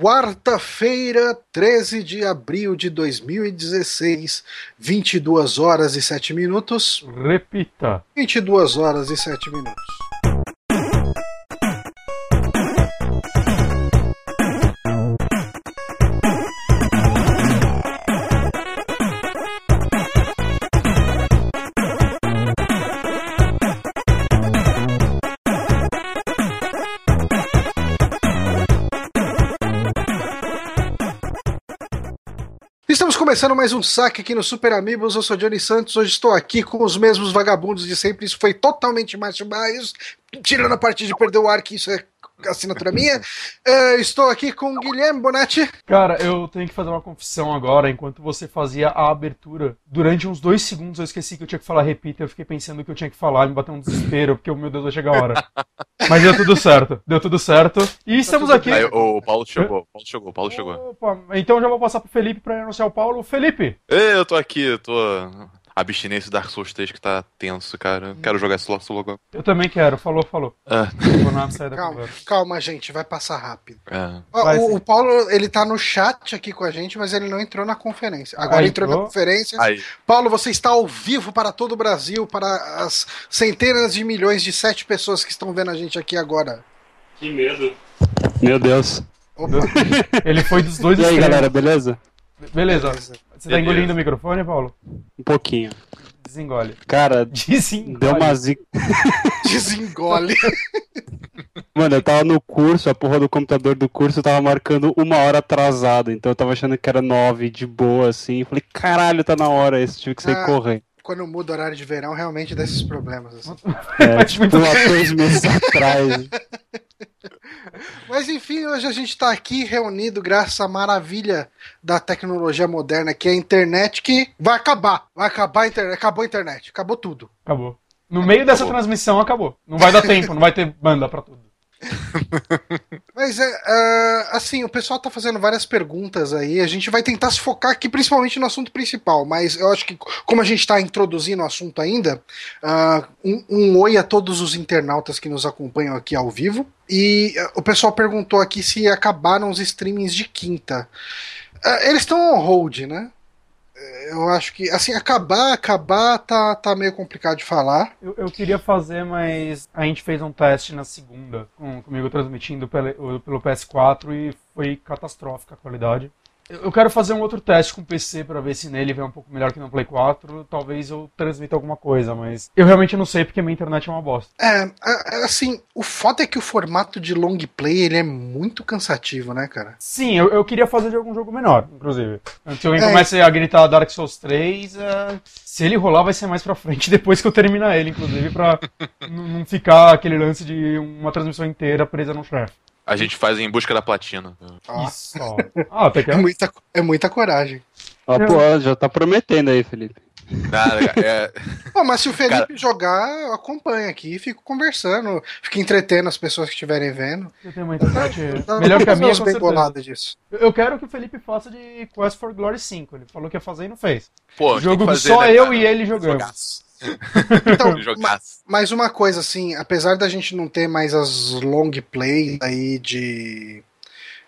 Quarta-feira, 13 de abril de 2016, 22 horas e 7 minutos. Repita. 22 horas e 7 minutos. Começando mais um saque aqui no Super Amigos. Eu sou Johnny Santos. Hoje estou aqui com os mesmos vagabundos de sempre. Isso foi totalmente Márcio Bairros, tirando a parte de perder o ar, que isso é assinatura minha. Uh, estou aqui com o Guilherme Bonatti. Cara, eu tenho que fazer uma confissão agora. Enquanto você fazia a abertura, durante uns dois segundos eu esqueci que eu tinha que falar repita. Eu fiquei pensando que eu tinha que falar, me bateu um desespero, porque, meu Deus, vai chegar a hora. Mas deu tudo certo, deu tudo certo. E estamos aqui. Aí, o Paulo chegou, o Paulo chegou, o Paulo chegou. Opa, então eu já vou passar pro Felipe pra anunciar o Paulo. Felipe! Ei, eu tô aqui, eu tô abstinência do Dark Souls 3 que tá tenso, cara. Quero jogar esse logo logo. Eu também quero, falou, falou. Ah, Calma, calma, gente, vai passar rápido. é. Ó, Vai o, Paulo, ele tá no chat aqui com a gente, mas ele não entrou na conferência. Agora Ah, entrou na entrou? conferência. Aí, Paulo, você está ao vivo para todo o Brasil, para as centenas de milhões de sete pessoas que estão vendo a gente aqui agora. Que medo. Meu Deus. Opa, Ele foi dos dois E aí, extremos. galera, beleza? Beleza. beleza. Você tá engolindo o microfone, Paulo? Um pouquinho. Desengole. Cara, Desengole. deu uma zica. Desengole. Mano, eu tava no curso, a porra do computador do curso tava marcando uma hora atrasado. Então eu tava achando que era nove, de boa, assim. Falei, caralho, tá na hora esse, tive que sair Ah. correndo. Quando muda o horário de verão, realmente dá esses problemas. assim. É, tipo, há dois meses atrás. Mas enfim, hoje a gente está aqui reunido graças à maravilha da tecnologia moderna, que é a internet, que vai acabar. Vai acabar a internet. Acabou a internet. Acabou tudo. Acabou. No meio dessa Acabou. transmissão, acabou. Não vai dar tempo, não vai ter banda pra tudo. Mas é, ah, assim, o pessoal tá fazendo várias perguntas aí. A gente vai tentar se focar aqui principalmente no assunto principal, mas eu acho que, como a gente está introduzindo o assunto ainda, ah, um, um oi a todos os internautas que nos acompanham aqui ao vivo. E ah, o pessoal perguntou aqui se acabaram os streamings de quinta. Eles estão on hold, né? Eu acho que, assim, acabar, acabar tá, tá meio complicado de falar. Eu, eu queria fazer, mas a gente fez um teste na segunda, com, comigo transmitindo pelo, pelo PS4 e foi catastrófica a qualidade. Eu, quero fazer um outro teste com o PC pra ver se nele vem um pouco melhor que no Play 4. Talvez eu transmita alguma coisa, mas eu realmente não sei porque minha internet é uma bosta. É, assim, o foda é que o formato de long play ele é muito cansativo, né, cara? Sim, eu, eu queria fazer de algum jogo menor, inclusive. Antes que alguém É. comece a gritar Dark Souls 3, é, se ele rolar vai ser mais pra frente, depois que eu terminar ele, inclusive, pra não ficar aquele lance de uma transmissão inteira presa no chefe. A gente faz em busca da platina. Ah, até que é, é. muita, é muita coragem. Pô, já tá prometendo aí, Felipe. Nada, é, mas se o Felipe Cara- jogar, eu acompanho aqui e fico conversando, fico entretendo as pessoas que estiverem vendo. Tem uma internet Dá melhor pra que a fazer minha, uns com bem disso. Eu- Eu quero que o Felipe faça de Quest for Glory 5. Ele falou que ia fazer e não fez. pô, Jogo que que fazer, só né, eu cara? e ele jogamos. Jogaço. Então, ma- mas uma coisa assim, apesar da gente não ter mais as long plays aí de,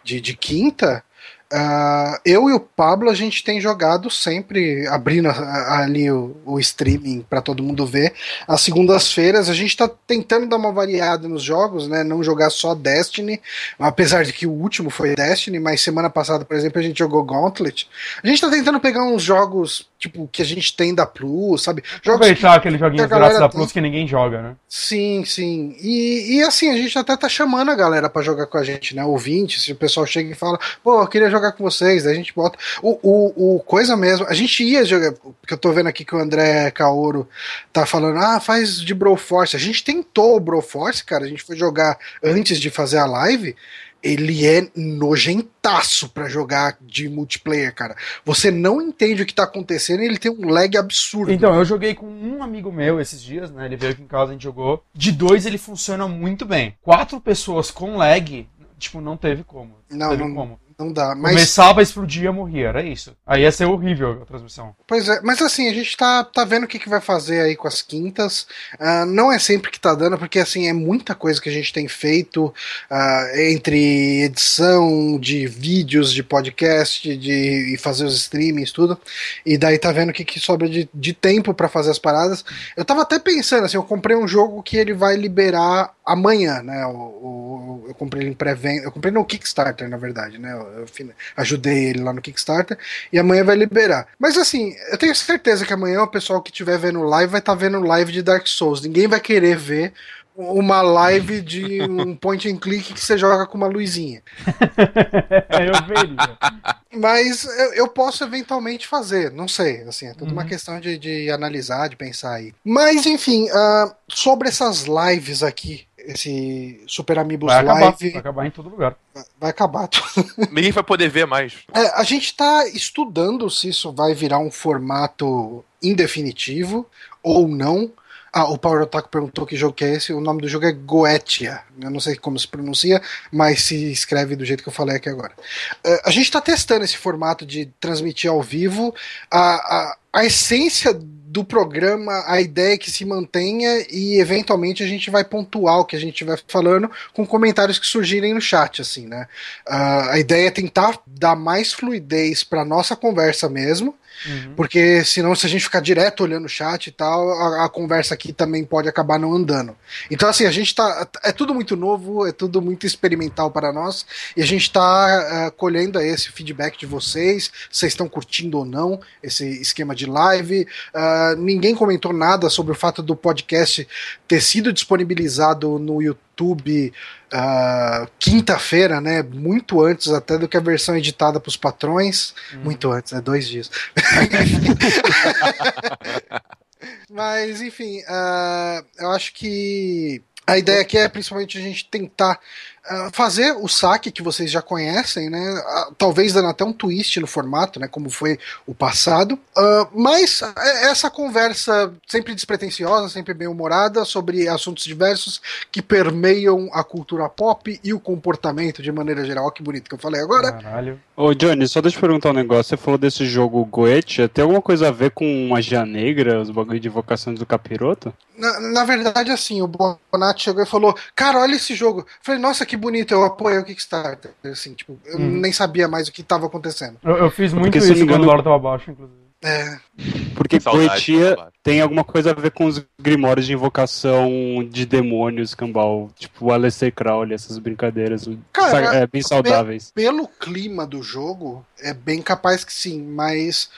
de, de quinta, ah, eu e o Pablo a gente tem jogado sempre, abrindo ali o, o streaming para todo mundo ver. Às segundas-feiras a gente tá tentando dar uma variada nos jogos, né? Não jogar só Destiny, apesar de que o último foi Destiny, mas semana passada, por exemplo, a gente jogou Gauntlet. A gente tá tentando pegar uns jogos tipo que a gente tem da Plus, sabe? Jogos Aproveitar aquele joguinho grátis da tem. Plus que ninguém joga, né? Sim, sim. E, e assim, a gente até tá chamando a galera pra jogar com a gente, né? Ouvinte, se o pessoal chega e fala, pô, eu queria jogar com vocês, a gente bota. O, o, o coisa mesmo, a gente ia jogar, porque eu tô vendo aqui que o André Kaoro tá falando, ah, faz de Broforce. A gente tentou o Broforce, cara, a gente foi jogar antes de fazer a live. Ele é nojentaço pra jogar de multiplayer, cara. Você não entende o que tá acontecendo e ele tem um lag absurdo. Então, eu joguei com um amigo meu esses dias, né? Ele veio aqui em casa, a gente jogou. De dois ele funciona muito bem. Quatro pessoas com lag, tipo, não teve como. Não, teve não- como. Não dá. Mas, Começava, explodia, morria, era isso. Aí ia ser horrível a transmissão. pois é, mas assim, a gente tá, tá vendo o que, que vai fazer aí com as quintas. Ah, não é sempre que tá dando, porque assim, é muita coisa que a gente tem feito ah, entre edição de vídeos, de podcast, de e fazer os streamings, tudo. E daí tá vendo o que, que sobra de, de tempo pra fazer as paradas. Eu tava até pensando, assim, eu comprei um jogo que ele vai liberar amanhã, né? O, o- eu comprei ele em pré-venda. Eu comprei no Kickstarter, na verdade, né? Eu, eu ajudei ele lá no Kickstarter e amanhã vai liberar. Mas assim, eu tenho certeza que amanhã o pessoal que estiver vendo live vai estar vendo live de Dark Souls. Ninguém vai querer ver uma live de um point and click que você joga com uma luzinha. eu veria. Mas eu, eu posso eventualmente fazer, não sei. Assim, é tudo uma Uhum. questão de, de analisar, de pensar aí. Mas, enfim, ah, sobre essas lives aqui, esse Super Amigos Vai acabar, Live vai acabar em todo lugar. vai acabar. Ninguém vai poder ver mais. É, a gente está estudando se isso vai virar um formato indefinitivo ou não. Ah, o Power Otaku perguntou que jogo que é esse. O nome do jogo é Goetia. Eu não sei como se pronuncia, mas se escreve do jeito que eu falei aqui agora. É, a gente está testando esse formato de transmitir ao vivo. A, a, a essência do programa, a ideia é que se mantenha e eventualmente a gente vai pontuar o que a gente estiver falando com comentários que surgirem no chat, assim, né? Ah, a ideia é tentar dar mais fluidez para nossa conversa mesmo, Uhum. porque senão se a gente ficar direto olhando o chat e tal, a, a conversa aqui também pode acabar não andando. Então assim, a gente tá é tudo muito novo, é tudo muito experimental para nós e a gente tá ah, colhendo aí esse feedback de vocês, vocês estão curtindo ou não esse esquema de live. Ah, ninguém comentou nada sobre o fato do podcast ter sido disponibilizado no YouTube ah, quinta-feira, né? Muito antes até do que a versão editada para os patrões. Uhum. Muito antes, né? Dois dias. Mas, enfim, ah, eu acho que a ideia aqui é principalmente a gente tentar fazer o saque que vocês já conhecem, né? Ah, talvez dando até um twist no formato, né? Como foi o passado. Ah, mas é- essa conversa sempre despretensiosa, sempre bem humorada, sobre assuntos diversos que permeiam a cultura pop e o comportamento de maneira geral. Olha que bonito que eu falei agora. Caralho. Ô, Johnny, só deixa eu perguntar um negócio. Você falou desse jogo Goetia. Tem alguma coisa a ver com magia negra, os bagulho de invocações do capiroto? Na, na verdade, assim, o Bonatti chegou e falou: Cara, olha esse jogo. Eu falei, nossa, que bonito, eu apoiei o Kickstarter. Assim, tipo, eu Uhum. nem sabia mais o que estava acontecendo. Eu, eu fiz muito Porque, isso me quando o engano- dólar tava baixo, inclusive. É, Porque saudade. tem alguma coisa a ver com os grimórios de invocação de demônios, cambal. Tipo o Aleister Crowley, essas brincadeiras. Cara, é, bem saudáveis. pelo clima do jogo, é bem capaz que sim, mas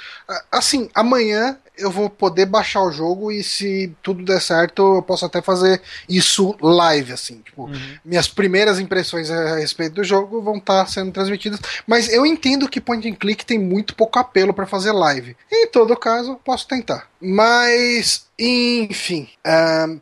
assim, amanhã eu vou poder baixar o jogo e se tudo der certo, eu posso até fazer isso live, assim, tipo, Uhum. minhas primeiras impressões a respeito do jogo vão estar sendo transmitidas, mas eu entendo que point and click tem muito pouco apelo para fazer live. Em todo caso, posso tentar. Mas, enfim, ahn,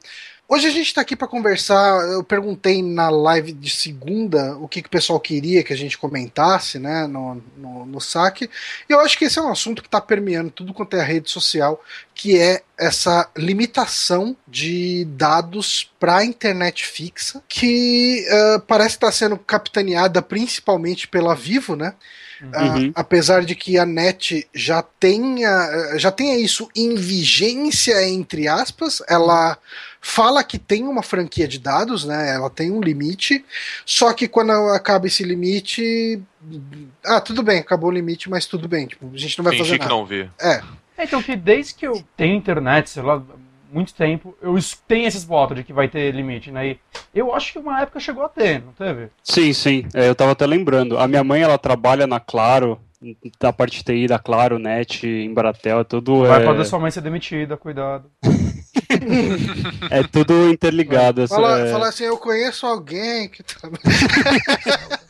Hoje a gente está aqui para conversar. Eu perguntei na live de segunda o que, que o pessoal queria que a gente comentasse né, no, no, no saque. E eu acho que esse é um assunto que está permeando tudo quanto é a rede social, que é essa limitação de dados para a internet fixa, que uh, parece estar tá sendo capitaneada principalmente pela Vivo, né? Uhum. Uh, apesar de que a net já tenha, já tenha isso em vigência, entre aspas, ela fala que tem uma franquia de dados, né? Ela tem um limite, só que quando acaba esse limite. Ah, tudo bem, acabou o limite, mas tudo bem. Tipo, a gente não vai Fingir fazer que nada. não vê. É. É, então, que desde que eu tenho internet, sei lá, muito tempo, eu tenho esses boatos de que vai ter limite, né? E eu acho que uma época chegou a ter, não teve? Sim, sim. É, eu tava até lembrando. A minha mãe, ela trabalha na Claro, da parte de TI da Claro, Net, Embratel, é tudo. Vai é, fazer sua mãe ser demitida, cuidado. é tudo interligado. essa- Fala, é, fala assim, eu conheço alguém que tá.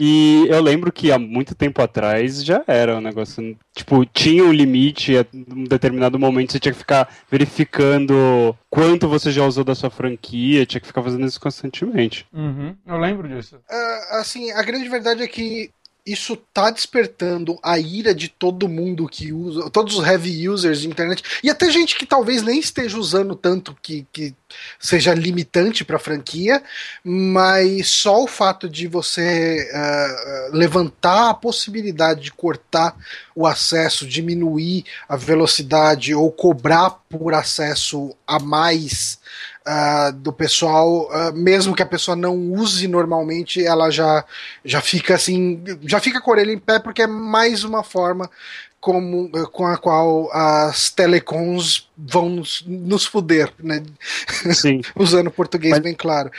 E eu lembro que há muito tempo atrás já era um negócio. Tipo, tinha um limite, a um determinado momento você tinha que ficar verificando quanto você já usou da sua franquia, tinha que ficar fazendo isso constantemente. Uhum, eu lembro disso. Ah, assim, a grande verdade é que isso tá despertando a ira de todo mundo que usa, todos os heavy users de internet, e até gente que talvez nem esteja usando tanto que, que seja limitante para a franquia, mas só o fato de você uh, levantar a possibilidade de cortar o acesso, diminuir a velocidade ou cobrar por acesso a mais uh, do pessoal, uh, mesmo que a pessoa não use normalmente, ela já, já fica assim, já fica com a orelha em pé, porque é mais uma forma como, com a qual as telecoms vão nos, nos fuder, né? Sim. Usando português Mas... bem claro.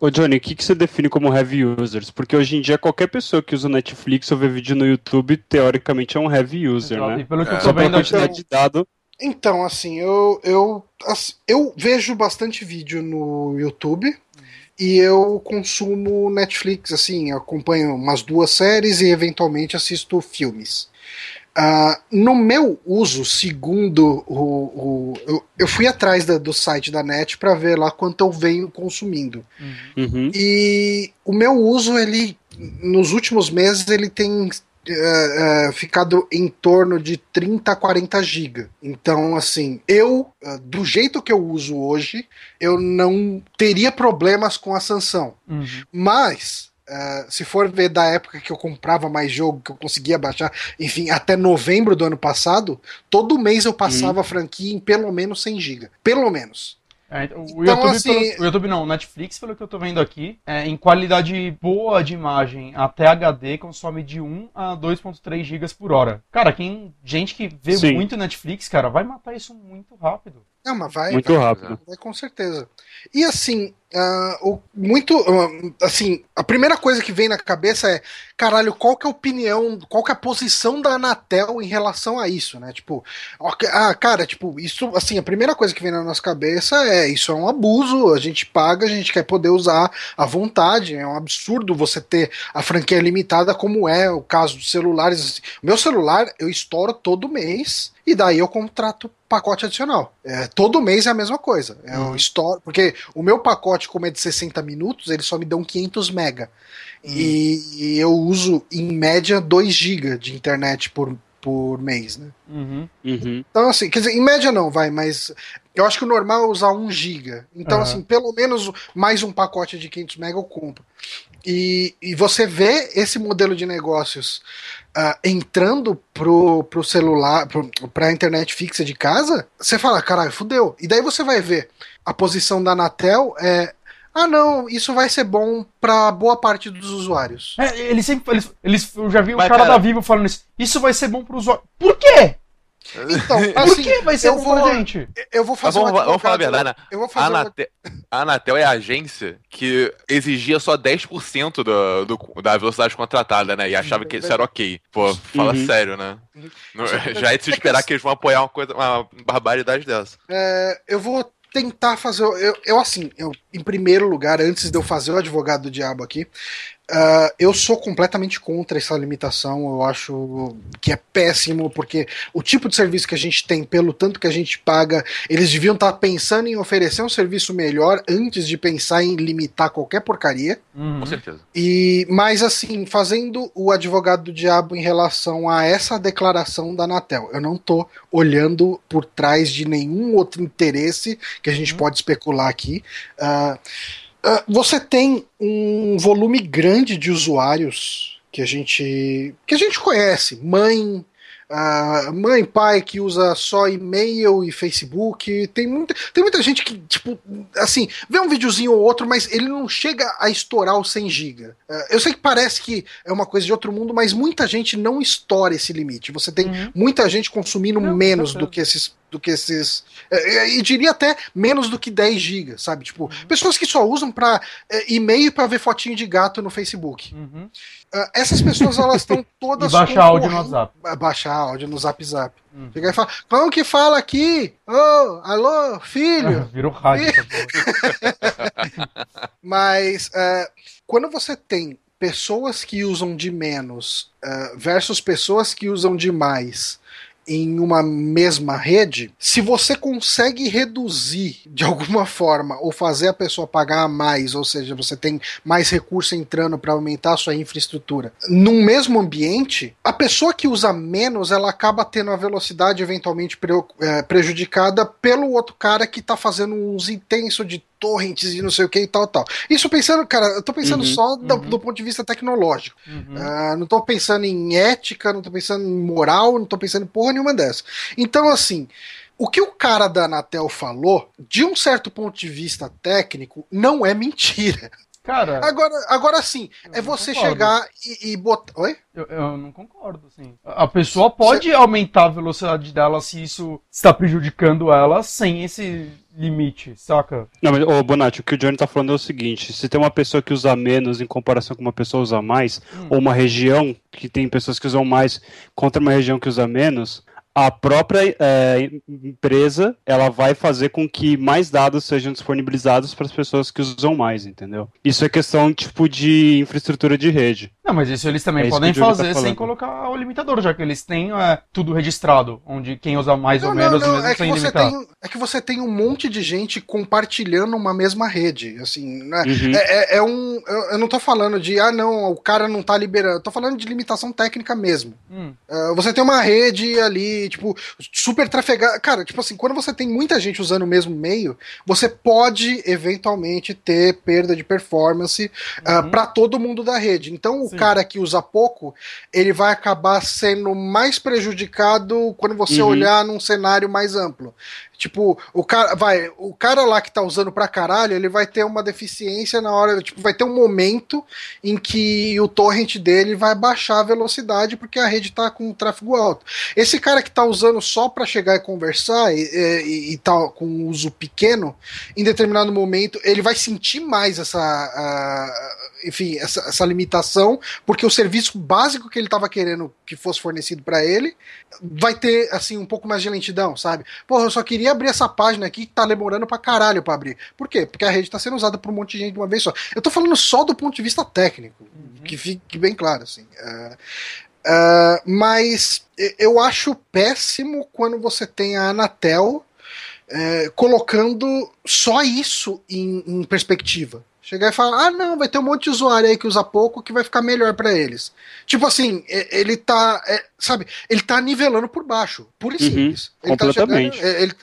Ô Johnny, o que, que você define como heavy users? Porque hoje em dia qualquer pessoa que usa Netflix ou vê vídeo no YouTube, teoricamente é um heavy user, Exato. né? E pelo que é. eu tô vendo, quantidade de dado, então, assim, eu, eu, eu vejo bastante vídeo no YouTube uhum. e eu consumo Netflix, assim, acompanho umas duas séries e eventualmente assisto filmes. Uh, no meu uso, segundo o. o eu, eu, fui atrás da, do site da net para ver lá quanto eu venho consumindo. Uhum. E o meu uso, ele. Nos últimos meses, ele tem uh, uh, ficado em torno de 30 a 40 GB. Então, assim, eu, uh, do jeito que eu uso hoje, eu não teria problemas com a sanção. Uhum. Mas. Se for ver da época que eu comprava mais jogo, que eu conseguia baixar, enfim, até novembro do ano passado, todo mês eu passava uhum. a franquia em pelo menos 100 GB. Pelo menos. É, então, o, então, YouTube, assim... pelo, o YouTube não, o Netflix, pelo que eu tô vendo aqui, é, em qualidade boa de imagem até HD, consome de 1 a 2.3 GB por hora. Cara, quem gente que vê Sim. muito Netflix, cara, vai matar isso muito rápido. Não, mas vai. Muito vai, rápido. Vai, com certeza. E assim, uh, o, muito. Uh, assim, a primeira coisa que vem na cabeça é: caralho, qual que é a opinião, qual que é a posição da Anatel em relação a isso, né? Tipo, ah, cara, tipo, isso, assim, a primeira coisa que vem na nossa cabeça é: isso é um abuso, a gente paga, a gente quer poder usar à vontade. É um absurdo você ter a franquia limitada, como é o caso dos celulares. Assim, meu celular eu estouro todo mês e daí eu contrato pacote adicional. É, todo mês é a mesma coisa. É uhum. store, porque o meu pacote, como é de 60 minutos, eles só me dão 500 mega. Uhum. E, e, eu uso, em média, 2 GB de internet por, por mês, né? Uhum. Uhum. Então, assim, quer dizer, em média não, vai, mas eu acho que o normal é usar 1 GB. Então, assim, pelo menos mais um pacote de 500 mega eu compro. E, e você vê esse modelo de negócios uh, entrando pro, pro celular, pro, pra internet fixa de casa, você fala, caralho, fudeu. E daí você vai ver a posição da Anatel é. Ah, não, isso vai ser bom para boa parte dos usuários. É, eles sempre. Eles, eles, eu já vi o cara, cara, da Vivo falando isso. Isso vai ser bom pro usuário. Por quê? Então, assim, Por que vai ser bom vou, gente? Eu vou fazer vamos, vamos falar a verdade, né? Eu vou fazer a, Anatel, a Anatel é a agência que exigia só 10% do, do, da velocidade contratada, né? E achava que isso era ok. Pô, fala uhum. sério, né? Uhum. Já é de se esperar que eles vão apoiar uma coisa, uma barbaridade dessa. É, eu vou tentar fazer. Eu, eu, assim, eu, em primeiro lugar, antes de eu fazer o advogado do diabo aqui, Uh, eu sou completamente contra essa limitação. Eu acho que é péssimo, porque o tipo de serviço que a gente tem, pelo tanto que a gente paga, eles deviam estar pensando em oferecer um serviço melhor antes de pensar em limitar qualquer porcaria. Uhum. Com certeza. E, mas, assim, fazendo o advogado do diabo em relação a essa declaração da Anatel, eu não estou olhando por trás de nenhum outro interesse que a gente uhum. pode especular aqui. Uh, você tem um volume grande de usuários que a gente que a gente conhece, mãe, Uh, mãe, pai que usa só e-mail e Facebook. Tem muita, tem muita gente que, tipo, assim, vê um videozinho ou outro, mas ele não chega a estourar os 100 GB. Uh, eu sei que parece que é uma coisa de outro mundo, mas muita gente não estoura esse limite. Você tem uhum. muita gente consumindo não, menos do que esses do que esses. É, e diria até menos do que 10 GB, sabe? Tipo, uhum. pessoas que só usam para é, e-mail para ver fotinho de gato no Facebook. Uhum. Uh, essas pessoas elas estão todas. e baixar áudio no WhatsApp. Baixar áudio no Zap Zap. Uhum. Fica aí fala, como que fala aqui? Ô, oh, alô, filho? Virou rádio. Mas uh, quando você tem pessoas que usam de menos uh, versus pessoas que usam de mais em uma mesma rede, se você consegue reduzir de alguma forma ou fazer a pessoa pagar mais, ou seja, você tem mais recurso entrando para aumentar a sua infraestrutura, num mesmo ambiente, a pessoa que usa menos, ela acaba tendo a velocidade eventualmente é, prejudicada pelo outro cara que está fazendo um uso intenso de torrents e não sei o que e tal, tal. Isso pensando, cara, eu tô pensando uhum, só do, uhum. do, ponto de vista tecnológico. Uhum. Uh, não tô pensando em ética, não tô pensando em moral, não tô pensando em porra nenhuma dessa. Então, assim, o que o cara da Anatel falou, de um certo ponto de vista técnico, não é mentira. Cara. Agora, agora sim, é você concordo. chegar e, e, botar. Oi? Eu, eu, não concordo, sim. A pessoa pode aumentar a velocidade dela se isso está prejudicando ela sem esse limite, saca? Não, mas, ô, Bonatti, o que o Johnny tá falando é o seguinte: se tem uma pessoa que usa menos em comparação com uma pessoa que usa mais, hum. ou uma região que tem pessoas que usam mais contra uma região que usa menos, a própria é, empresa ela vai fazer com que mais dados sejam disponibilizados para as pessoas que usam mais, entendeu? Isso é questão tipo de infraestrutura de rede. Não, mas isso eles também é podem tá fazer tá sem colocar o limitador, já que eles têm é, tudo registrado, onde quem usa mais não, ou menos não, não, é sem limitar. Tem, é que você tem um monte de gente compartilhando uma mesma rede, assim, né? Uhum. É, é, é, um, eu, eu, não tô falando de, ah não, o cara não tá liberando, eu tô falando de limitação técnica mesmo. Hum. Uh, você tem uma rede ali, tipo, super trafegada, cara, tipo assim, quando você tem muita gente usando o mesmo meio, você pode eventualmente ter perda de performance uh, uhum. para todo mundo da rede. Então, Sim cara que usa pouco, ele vai acabar sendo mais prejudicado quando você uhum. olhar num cenário mais amplo. Tipo, o cara, vai, o cara lá que tá usando pra caralho, ele vai ter uma deficiência na hora, tipo, vai ter um momento em que o torrent dele vai baixar a velocidade porque a rede tá com tráfego alto. Esse cara que tá usando só para chegar e conversar e, e, e, tá com uso pequeno, em determinado momento, ele vai sentir mais essa, enfim, essa, essa limitação, porque o serviço básico que ele tava querendo que fosse fornecido para ele vai ter, assim, um pouco mais de lentidão, sabe? Porra, eu só queria abrir essa página aqui que tá demorando pra caralho pra abrir. Por quê? Porque a rede tá sendo usada por um monte de gente de uma vez só. Eu tô falando só do ponto de vista técnico, uhum. que fique bem claro, assim. Uh, uh, mas eu acho péssimo quando você tem a Anatel uh, colocando só isso em, em perspectiva. Chegar e falar, ah, não, vai ter um monte de usuário aí que usa pouco que vai ficar melhor para eles. Tipo assim, ele tá. É, sabe, ele tá nivelando por baixo, pura e uhum. Ele tá completamente. Tá chegando, ele,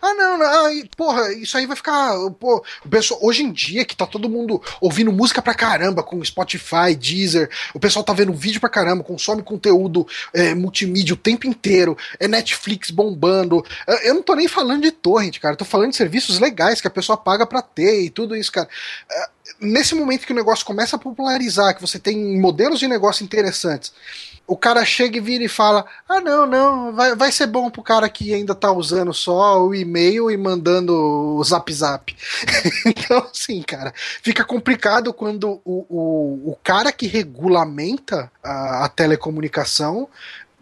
ah, não, não, porra, isso aí vai ficar. Pô, o pessoal, hoje em dia que tá todo mundo ouvindo música pra caramba com Spotify, Deezer, o pessoal tá vendo vídeo pra caramba, consome conteúdo é, multimídia o tempo inteiro, é Netflix bombando. Eu não tô nem falando de torrent, cara, eu tô falando de serviços legais que a pessoa paga pra ter e tudo isso, cara é, nesse momento que o negócio começa a popularizar, que você tem modelos de negócio interessantes, o cara chega e vira e fala: Ah, não, não, vai, vai ser bom pro cara que ainda tá usando só o e-mail e mandando o zap zap. então, assim, cara, fica complicado quando o, o, o cara que regulamenta a, a telecomunicação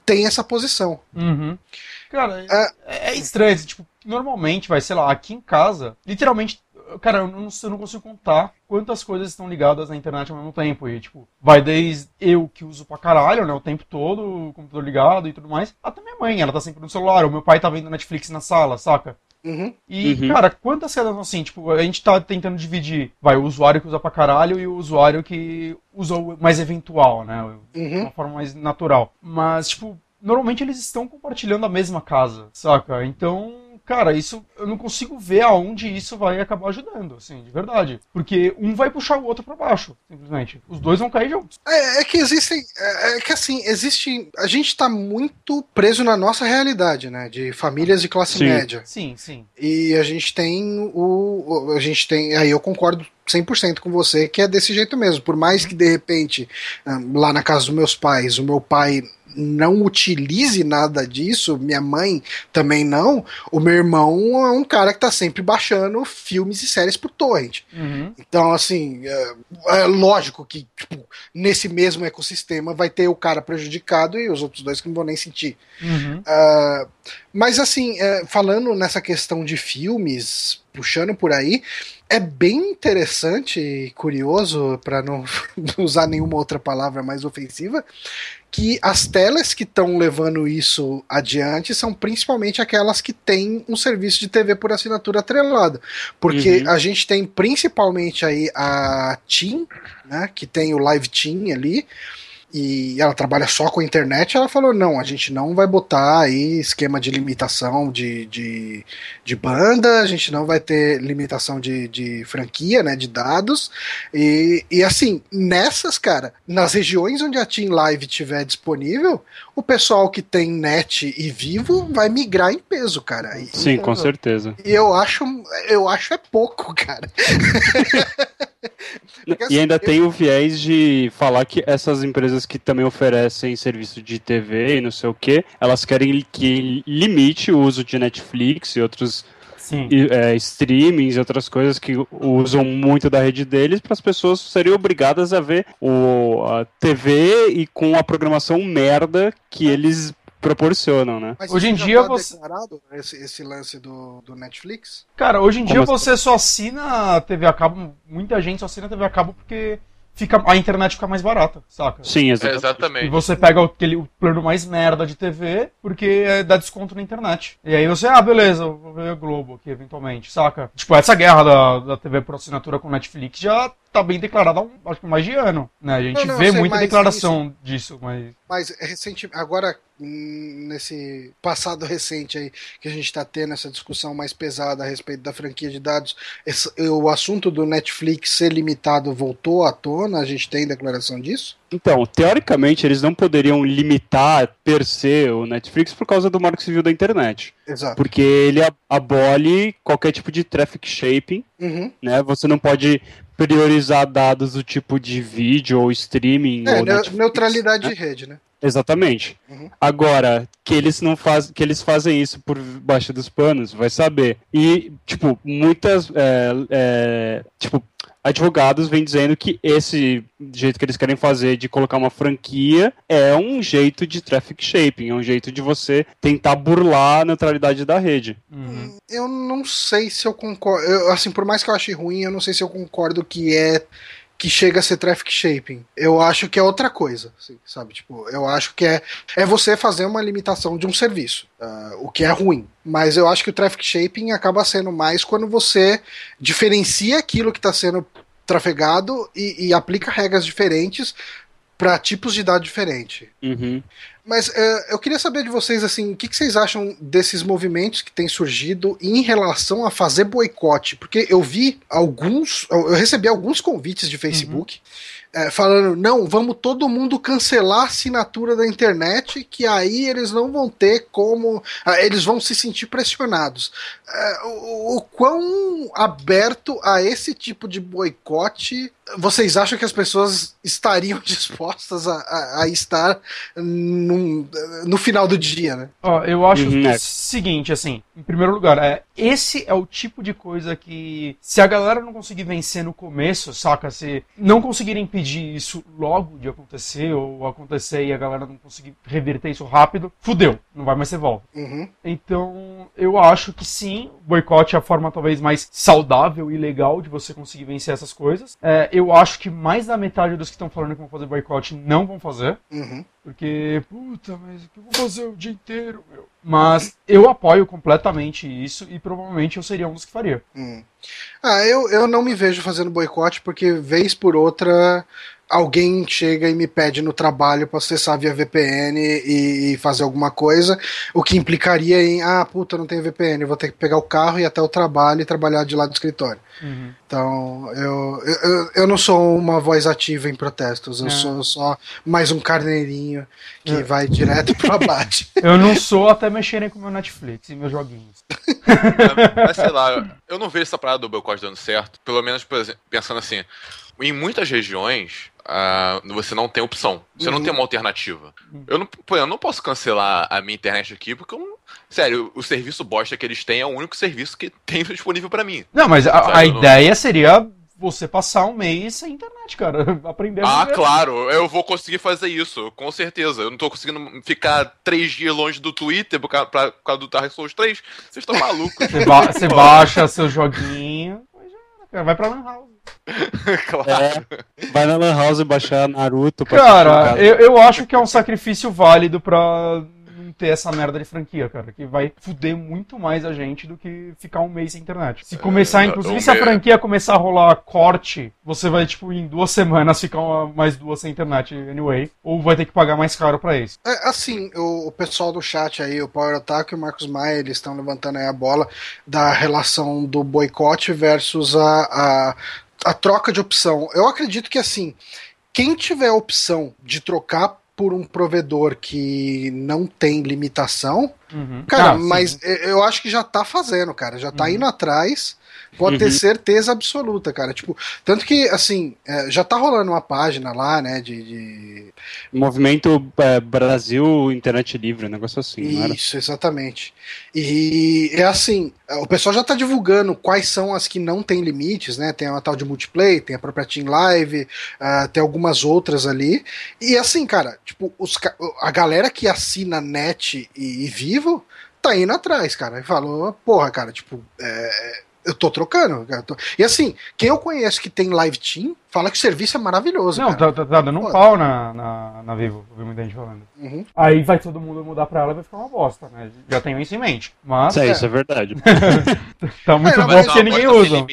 tem essa posição. Uhum. Cara, é, é estranho, tipo, normalmente, vai, sei lá, aqui em casa, literalmente Cara, eu não, eu não, consigo contar quantas coisas estão ligadas na internet ao mesmo tempo. E, tipo, vai desde eu que uso pra caralho, né? O tempo todo, o computador ligado e tudo mais, até minha mãe, ela tá sempre no celular. O meu pai tá vendo Netflix na sala, saca? Uhum. E, uhum. cara, quantas cenas assim, tipo, a gente tá tentando dividir, vai, o usuário que usa pra caralho e o usuário que usa o mais eventual, né? Uhum. De uma forma mais natural. Mas, tipo, normalmente eles estão compartilhando a mesma casa, saca? Então, cara, isso eu não consigo ver aonde isso vai acabar ajudando, assim, de verdade. Porque um vai puxar o outro para baixo, simplesmente. Os dois vão cair juntos. É, é que existem. É, é, que assim, existe. A gente tá muito preso na nossa realidade, né? De famílias de classe sim. média. Sim, sim. E a gente tem o. A gente tem. Aí eu concordo 100% com você que é desse jeito mesmo. Por mais que de repente, lá na casa dos meus pais, o meu pai não utilize nada disso, minha mãe também não, o meu irmão é um cara que tá sempre baixando filmes e séries por torrent. Uhum. Então, assim, é, é, lógico que, tipo, nesse mesmo ecossistema vai ter o cara prejudicado e os outros dois que não vão nem sentir. Uhum. Uh, mas, assim, é, falando nessa questão de filmes, puxando por aí. É bem interessante e curioso, para não usar nenhuma outra palavra mais ofensiva, que as telas que estão levando isso adiante são principalmente aquelas que têm um serviço de TV por assinatura atrelado. Porque uhum. a gente tem principalmente aí a TIM, né, que tem o Live TIM ali, e ela trabalha só com a internet, ela falou: não, a gente não vai botar aí esquema de limitação de, de, de banda, a gente não vai ter limitação de, de franquia, né, de dados. E, e assim, nessas, cara, nas regiões onde a Team Live estiver disponível, o pessoal que tem net e vivo vai migrar em peso, cara. E, Sim, com certeza. E eu acho, eu acho é pouco, cara. Assim, e ainda eu... tem o viés de falar que essas empresas que também oferecem serviço de TV e não sei o que, elas querem que limite o uso de Netflix e outros e, é, streamings e outras coisas que usam muito da rede deles para as pessoas serem obrigadas a ver o, a TV e com a programação merda que eles proporcionam, né? Mas hoje em dia tá você declarado esse, esse lance do, do, Netflix? Cara, hoje em Como dia você só assina TV a cabo, muita gente só assina TV a cabo porque fica, a internet fica mais barata, saca? Sim, exatamente. É, exatamente. E você pega aquele, o plano mais merda de TV, porque é, dá desconto na internet. E aí você, ah, beleza, vou ver a Globo aqui, eventualmente, saca? Tipo, essa guerra da, da TV por assinatura com Netflix já tá bem declarada há um, acho que mais de ano, né? A gente não, não, vê muita declaração isso, disso, mas... Mas, recente, agora, nesse passado recente aí, que a gente tá tendo essa discussão mais pesada a respeito da franquia de dados, esse, o assunto do Netflix ser limitado voltou à tona? A gente tem declaração disso? Então, teoricamente, eles não poderiam limitar per se o Netflix por causa do marco civil da internet. Exato. Porque ele abole qualquer tipo de traffic shaping, uhum. né? Você não pode priorizar dados do tipo de vídeo ou streaming. É, ou Netflix, neutralidade né? de rede, né? Exatamente. Uhum. Agora, que eles não fazem, que eles fazem isso por baixo dos panos, vai saber. E, tipo, muitas. É, é, tipo, advogados vêm dizendo que esse jeito que eles querem fazer de colocar uma franquia é um jeito de traffic shaping, é um jeito de você tentar burlar a neutralidade da rede. Uhum. Eu não sei se eu concordo. Eu, assim, por mais que eu ache ruim, eu não sei se eu concordo que é que chega a ser traffic shaping. Eu acho que é outra coisa, assim, sabe? Tipo, eu acho que é, é você fazer uma limitação de um serviço, uh, o que é ruim. Mas eu acho que o traffic shaping acaba sendo mais quando você diferencia aquilo que está sendo trafegado e, e aplica regras diferentes para tipos de dados diferentes. Uhum. Mas uh, eu queria saber de vocês, assim, o que, que, vocês acham desses movimentos que têm surgido em relação a fazer boicote? Porque eu vi alguns, eu recebi alguns convites de Facebook uhum. uh, falando, não, vamos todo mundo cancelar a assinatura da internet, que aí eles não vão ter como, uh, eles vão se sentir pressionados. O, o quão aberto a esse tipo de boicote vocês acham que as pessoas estariam dispostas a, a, a estar num, no final do dia, né? Ó, eu acho uhum. o é. seguinte, assim, em primeiro lugar, é, esse é o tipo de coisa que se a galera não conseguir vencer no começo, saca? Se não conseguirem impedir isso logo de acontecer, ou acontecer e a galera não conseguir reverter isso rápido, fudeu, não vai mais ser volta. Uhum. Então, eu acho que sim, boicote é a forma talvez mais saudável e legal de você conseguir vencer essas coisas. É, eu acho que mais da metade dos que estão falando que vão fazer boicote não vão fazer. Uhum. Porque, puta, mas o que eu vou fazer o dia inteiro, meu? Mas eu apoio completamente isso e provavelmente eu seria um dos que faria. Hum. Ah, eu, eu não me vejo fazendo boicote porque, vez por outra, alguém chega e me pede no trabalho para acessar via VPN e, e, fazer alguma coisa, o que implicaria em, ah, puta, não tenho VPN, eu vou ter que pegar o carro e ir até o trabalho e trabalhar de lá do escritório. Uhum. Então, eu, eu, eu não sou uma voz ativa em protestos, eu é. sou só mais um carneirinho que é. vai direto pro abate. eu não sou até mexerem com meu Netflix e meus joguinhos. É, mas sei lá, eu não vejo essa parada do boicote dando certo, pelo menos pensando assim, em muitas regiões, uh, você não tem opção. Você uhum. não tem uma alternativa. Eu não, pô, eu não posso cancelar a minha internet aqui porque eu, Sério, o serviço bosta que eles têm é o único serviço que tem disponível para mim. Não, mas a, a ideia seria você passar um mês sem internet, cara. Aprender Ah, a viver. claro, eu vou conseguir fazer isso, com certeza. Eu não tô conseguindo ficar três dias longe do Twitter por causa, pra- por causa do Dark Souls 3. Vocês estão malucos. Você, ba- você baixa seu joguinho, vai pra Lan House. claro. É, vai na Lan House baixar Naruto pra Cara, eu, eu acho que é um sacrifício válido pra não ter essa merda de franquia, cara. Que vai fuder muito mais a gente do que ficar um mês sem internet. Se começar, É, inclusive, se a franquia começar a rolar corte, você vai, tipo, em duas semanas ficar uma- mais duas sem internet anyway. Ou vai ter que pagar mais caro pra isso. É, assim, o, o pessoal do chat aí, o Power Attack e o Marcos Maia, eles estão levantando aí a bola da relação do boicote versus a, a, a troca de opção. Eu acredito que, assim, quem tiver a opção de trocar por um provedor que não tem limitação, Uhum. cara, Ah, mas eu- eu acho que já tá fazendo, cara, já tá Uhum. indo atrás. Pode ter Uhum. certeza absoluta, cara. Tipo, tanto que, assim, é, já tá rolando uma página lá, né, de- de, Movimento é, Brasil Internet Livre, um negócio assim? Isso, exatamente. E é assim, o pessoal já tá divulgando quais são as que não tem limites, né? Tem a tal de multiplayer, tem a própria Team Live, ah, tem algumas outras ali. E assim, cara, tipo, os, a galera que assina net e, e vivo tá indo atrás, cara. E falou, porra, cara, tipo, é, eu tô trocando. eu tô- E assim, quem eu conheço que tem Live Team fala que o serviço é maravilhoso. Não, cara. tá, tá- tá dando um Pô. pau na, na, na Vivo, eu vi muita gente falando. Uhum. Aí vai todo mundo mudar pra ela e vai ficar uma bosta, né? Já tenho isso em mente. Mas Isso é, isso é verdade. tá muito É, bom porque ninguém usa.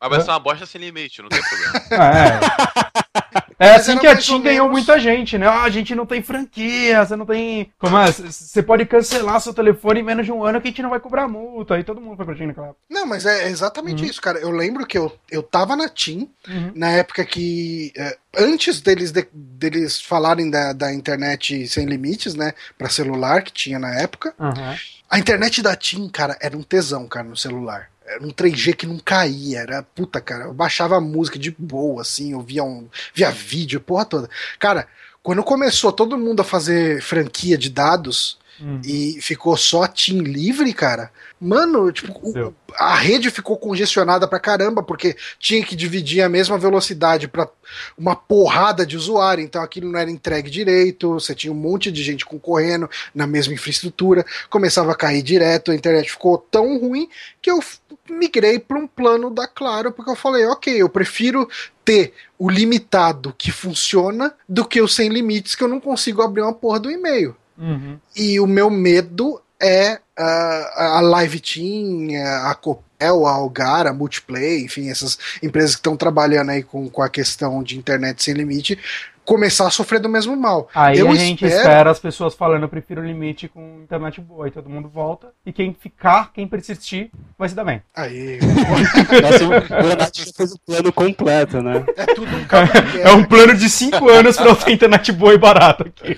Mas vai ser uma bosta sem limite, não tem problema. É, é assim que a ou ganhou muita gente, né? Ah, a gente não tem franquia, você não tem. Como é? Você pode cancelar seu telefone em menos de um ano que a gente não vai cobrar multa. Aí todo mundo foi pra Team naquela época. Não, mas é exatamente Uhum. isso, cara. Eu lembro que eu, eu tava na Team Uhum. na época que. é, antes deles, de- deles falarem da, da internet sem limites, né? Pra celular, que tinha na época. Aham. A internet da TIM, cara, era um tesão, cara, no celular. Era um 3G que não caía, era puta, cara. Eu baixava a música de boa, assim, eu via, um, via vídeo, porra toda. Cara, quando começou todo mundo a fazer franquia de dados Hum. e ficou só TIM livre, cara, mano, tipo, o- a rede ficou congestionada pra caramba, porque tinha que dividir a mesma velocidade pra uma porrada de usuário, então aquilo não era entregue direito, você tinha um monte de gente concorrendo na mesma infraestrutura, começava a cair direto, a internet ficou tão ruim que eu migrei para um plano da Claro, porque eu falei, ok, eu prefiro ter o limitado que funciona do que o sem limites que eu não consigo abrir uma porra do e-mail. Uhum. E o meu medo é ah, a Live Team, a Copel, a Algar, a Multiplay, enfim, essas empresas que estão trabalhando aí com, com a questão de internet sem limite, começar a sofrer do mesmo mal. Aí Eu a gente espero- espera as pessoas falando, eu prefiro o limite com internet boa. Aí todo mundo volta. E quem ficar, quem persistir, vai se dar bem. Aí, Nossa, o fez o plano completo, né? é tudo um guerra. É um plano de 5 anos pra eu ter internet boa e barata aqui.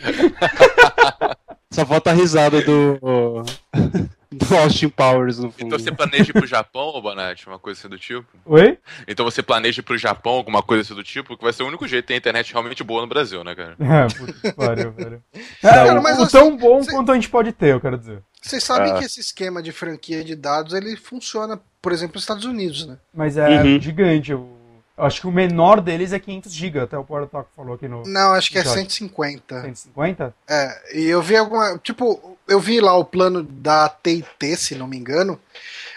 Só falta a risada do, do Austin Powers no fundo. Então você planeja ir pro Japão, Bonatti, uma coisa assim do tipo? Oi? Então você planeja ir pro Japão, alguma coisa assim do tipo, que vai ser o único jeito de ter internet realmente boa no Brasil, né, cara? É, puta que pariu, velho. É, Cara, mas o assim, tão bom cê- quanto a gente pode ter, eu quero dizer. Vocês sabem Ah. que esse esquema de franquia de dados ele funciona, por exemplo, nos Estados Unidos, né? Mas é Uhum. gigante. Eu, acho que o menor deles é 500 GB, até o Portal falou aqui no Não, acho que é Exato. 150. 150. É, e eu vi alguma. Tipo, eu vi lá o plano da TT, se não me engano.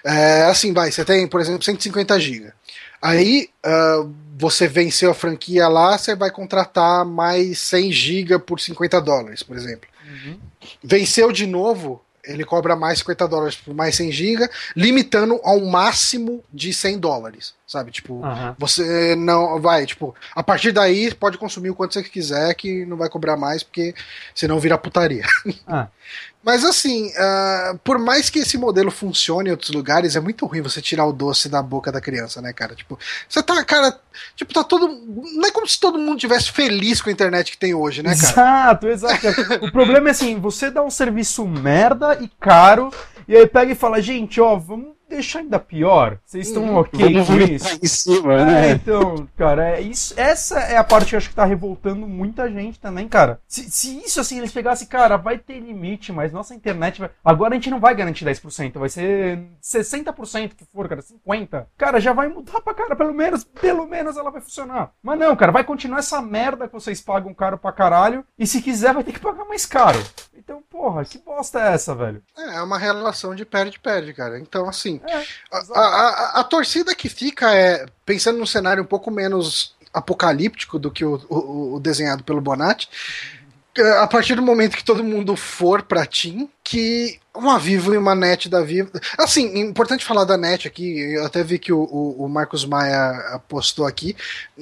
É, assim, vai, você tem, por exemplo, 150 GB. Aí ah, você venceu a franquia lá, você vai contratar mais 100 GB por 50 dólares, por exemplo. Uhum. Venceu de novo, ele cobra mais 50 dólares por mais 100 GB, limitando ao máximo de 100 dólares, sabe? Tipo, Aham. você não vai, tipo, a partir daí pode consumir o quanto você quiser, que não vai cobrar mais, porque senão vira putaria. Ah. Mas assim, ah, por mais que esse modelo funcione em outros lugares, é muito ruim você tirar o doce da boca da criança, né, cara? Tipo, você tá, cara, tipo, tá todo. Não é como se todo mundo tivesse feliz com a internet que tem hoje, né, cara? Exato, exato. o problema é assim, você dá um serviço merda e caro, e aí pega e fala, gente, ó, vamos deixar ainda pior? Vocês estão Hum, ok com isso? em cima, É, né? então, cara, é isso, essa é a parte que eu acho que tá revoltando muita gente também, cara. Se, se isso, assim, eles pegassem, cara, vai ter limite, mas nossa internet vai... Agora a gente não vai garantir 10%, vai ser 60% que for, cara, 50%. Cara, já vai mudar pra cara, pelo menos, pelo menos ela vai funcionar. Mas não, cara, vai continuar essa merda que vocês pagam caro pra caralho, e se quiser vai ter que pagar mais caro. Então, porra, que bosta é essa, velho? É, é uma relação de perde-perde, cara. Então, assim, É, a, a, a- torcida que fica é, pensando num cenário um pouco menos apocalíptico do que o, o- o desenhado pelo Bonatti, é, a partir do momento que todo mundo for pra Team, que uma Vivo e uma NET da Vivo. Assim, importante falar da NET aqui, eu até vi que o, o- o Marcos Maia postou aqui,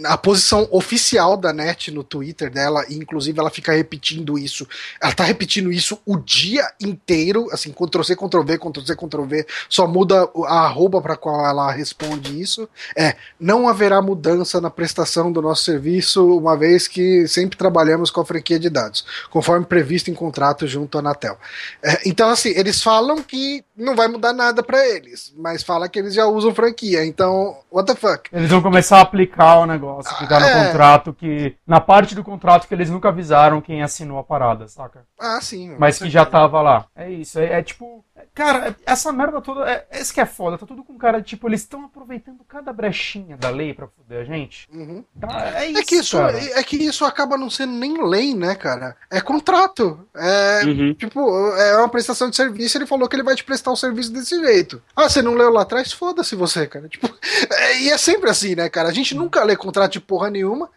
a posição oficial da NET no Twitter dela, e inclusive ela fica repetindo isso, ela tá repetindo isso o dia inteiro, assim, Ctrl-C, Ctrl-V, Ctrl-C, Ctrl-V, só muda a arroba para qual ela responde isso, é, não haverá mudança na prestação do nosso serviço, uma vez que sempre trabalhamos com a franquia de dados, conforme previsto em contrato junto à Anatel. É, então, assim, eles falam que não vai mudar nada para eles, mas fala que eles já usam franquia, então, what the fuck? Eles vão começar a aplicar o negócio que tá no É. contrato, que. Na parte do contrato que eles nunca avisaram quem assinou a parada, saca? Ah, sim. Mas que já tava lá. É isso. É, é tipo. é- Cara, é- essa merda toda. É, esse que é foda. Tá tudo com cara de tipo, eles estão aproveitando cada brechinha da lei pra foder a gente. Uhum. Tá? É isso. É que isso, cara. é que isso acaba não sendo nem lei, né, cara? É contrato. É, Uhum. Tipo, é uma prestação de serviço, ele falou que ele vai te prestar o serviço desse jeito. Ah, você não leu lá atrás? Foda-se você, cara. Tipo, é- e é sempre assim, né, cara? A gente nunca lê contrato de porra nenhuma.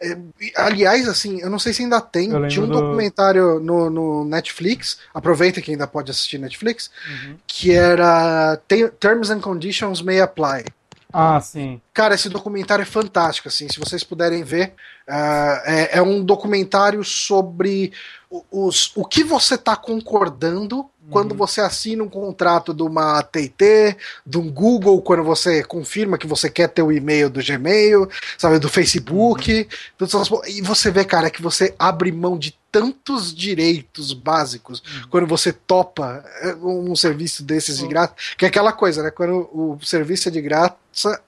É, aliás, assim, eu não sei se ainda tem. Tinha um do- documentário no, no Netflix, aproveita que ainda pode assistir Netflix, Uhum. que era Te- Terms and Conditions May Apply. Ah, sim. Cara, esse documentário é fantástico, assim, se vocês puderem ver. ah, é, é um documentário sobre o- os, o que você está concordando quando você assina um contrato de uma AT&T, de um Google, quando você confirma que você quer ter o e-mail do Gmail, sabe, do Facebook. po- E você vê, cara, que você abre mão de tantos direitos básicos quando você topa eh, um serviço desses de graça, que é aquela coisa, né? Quando o serviço é de graça,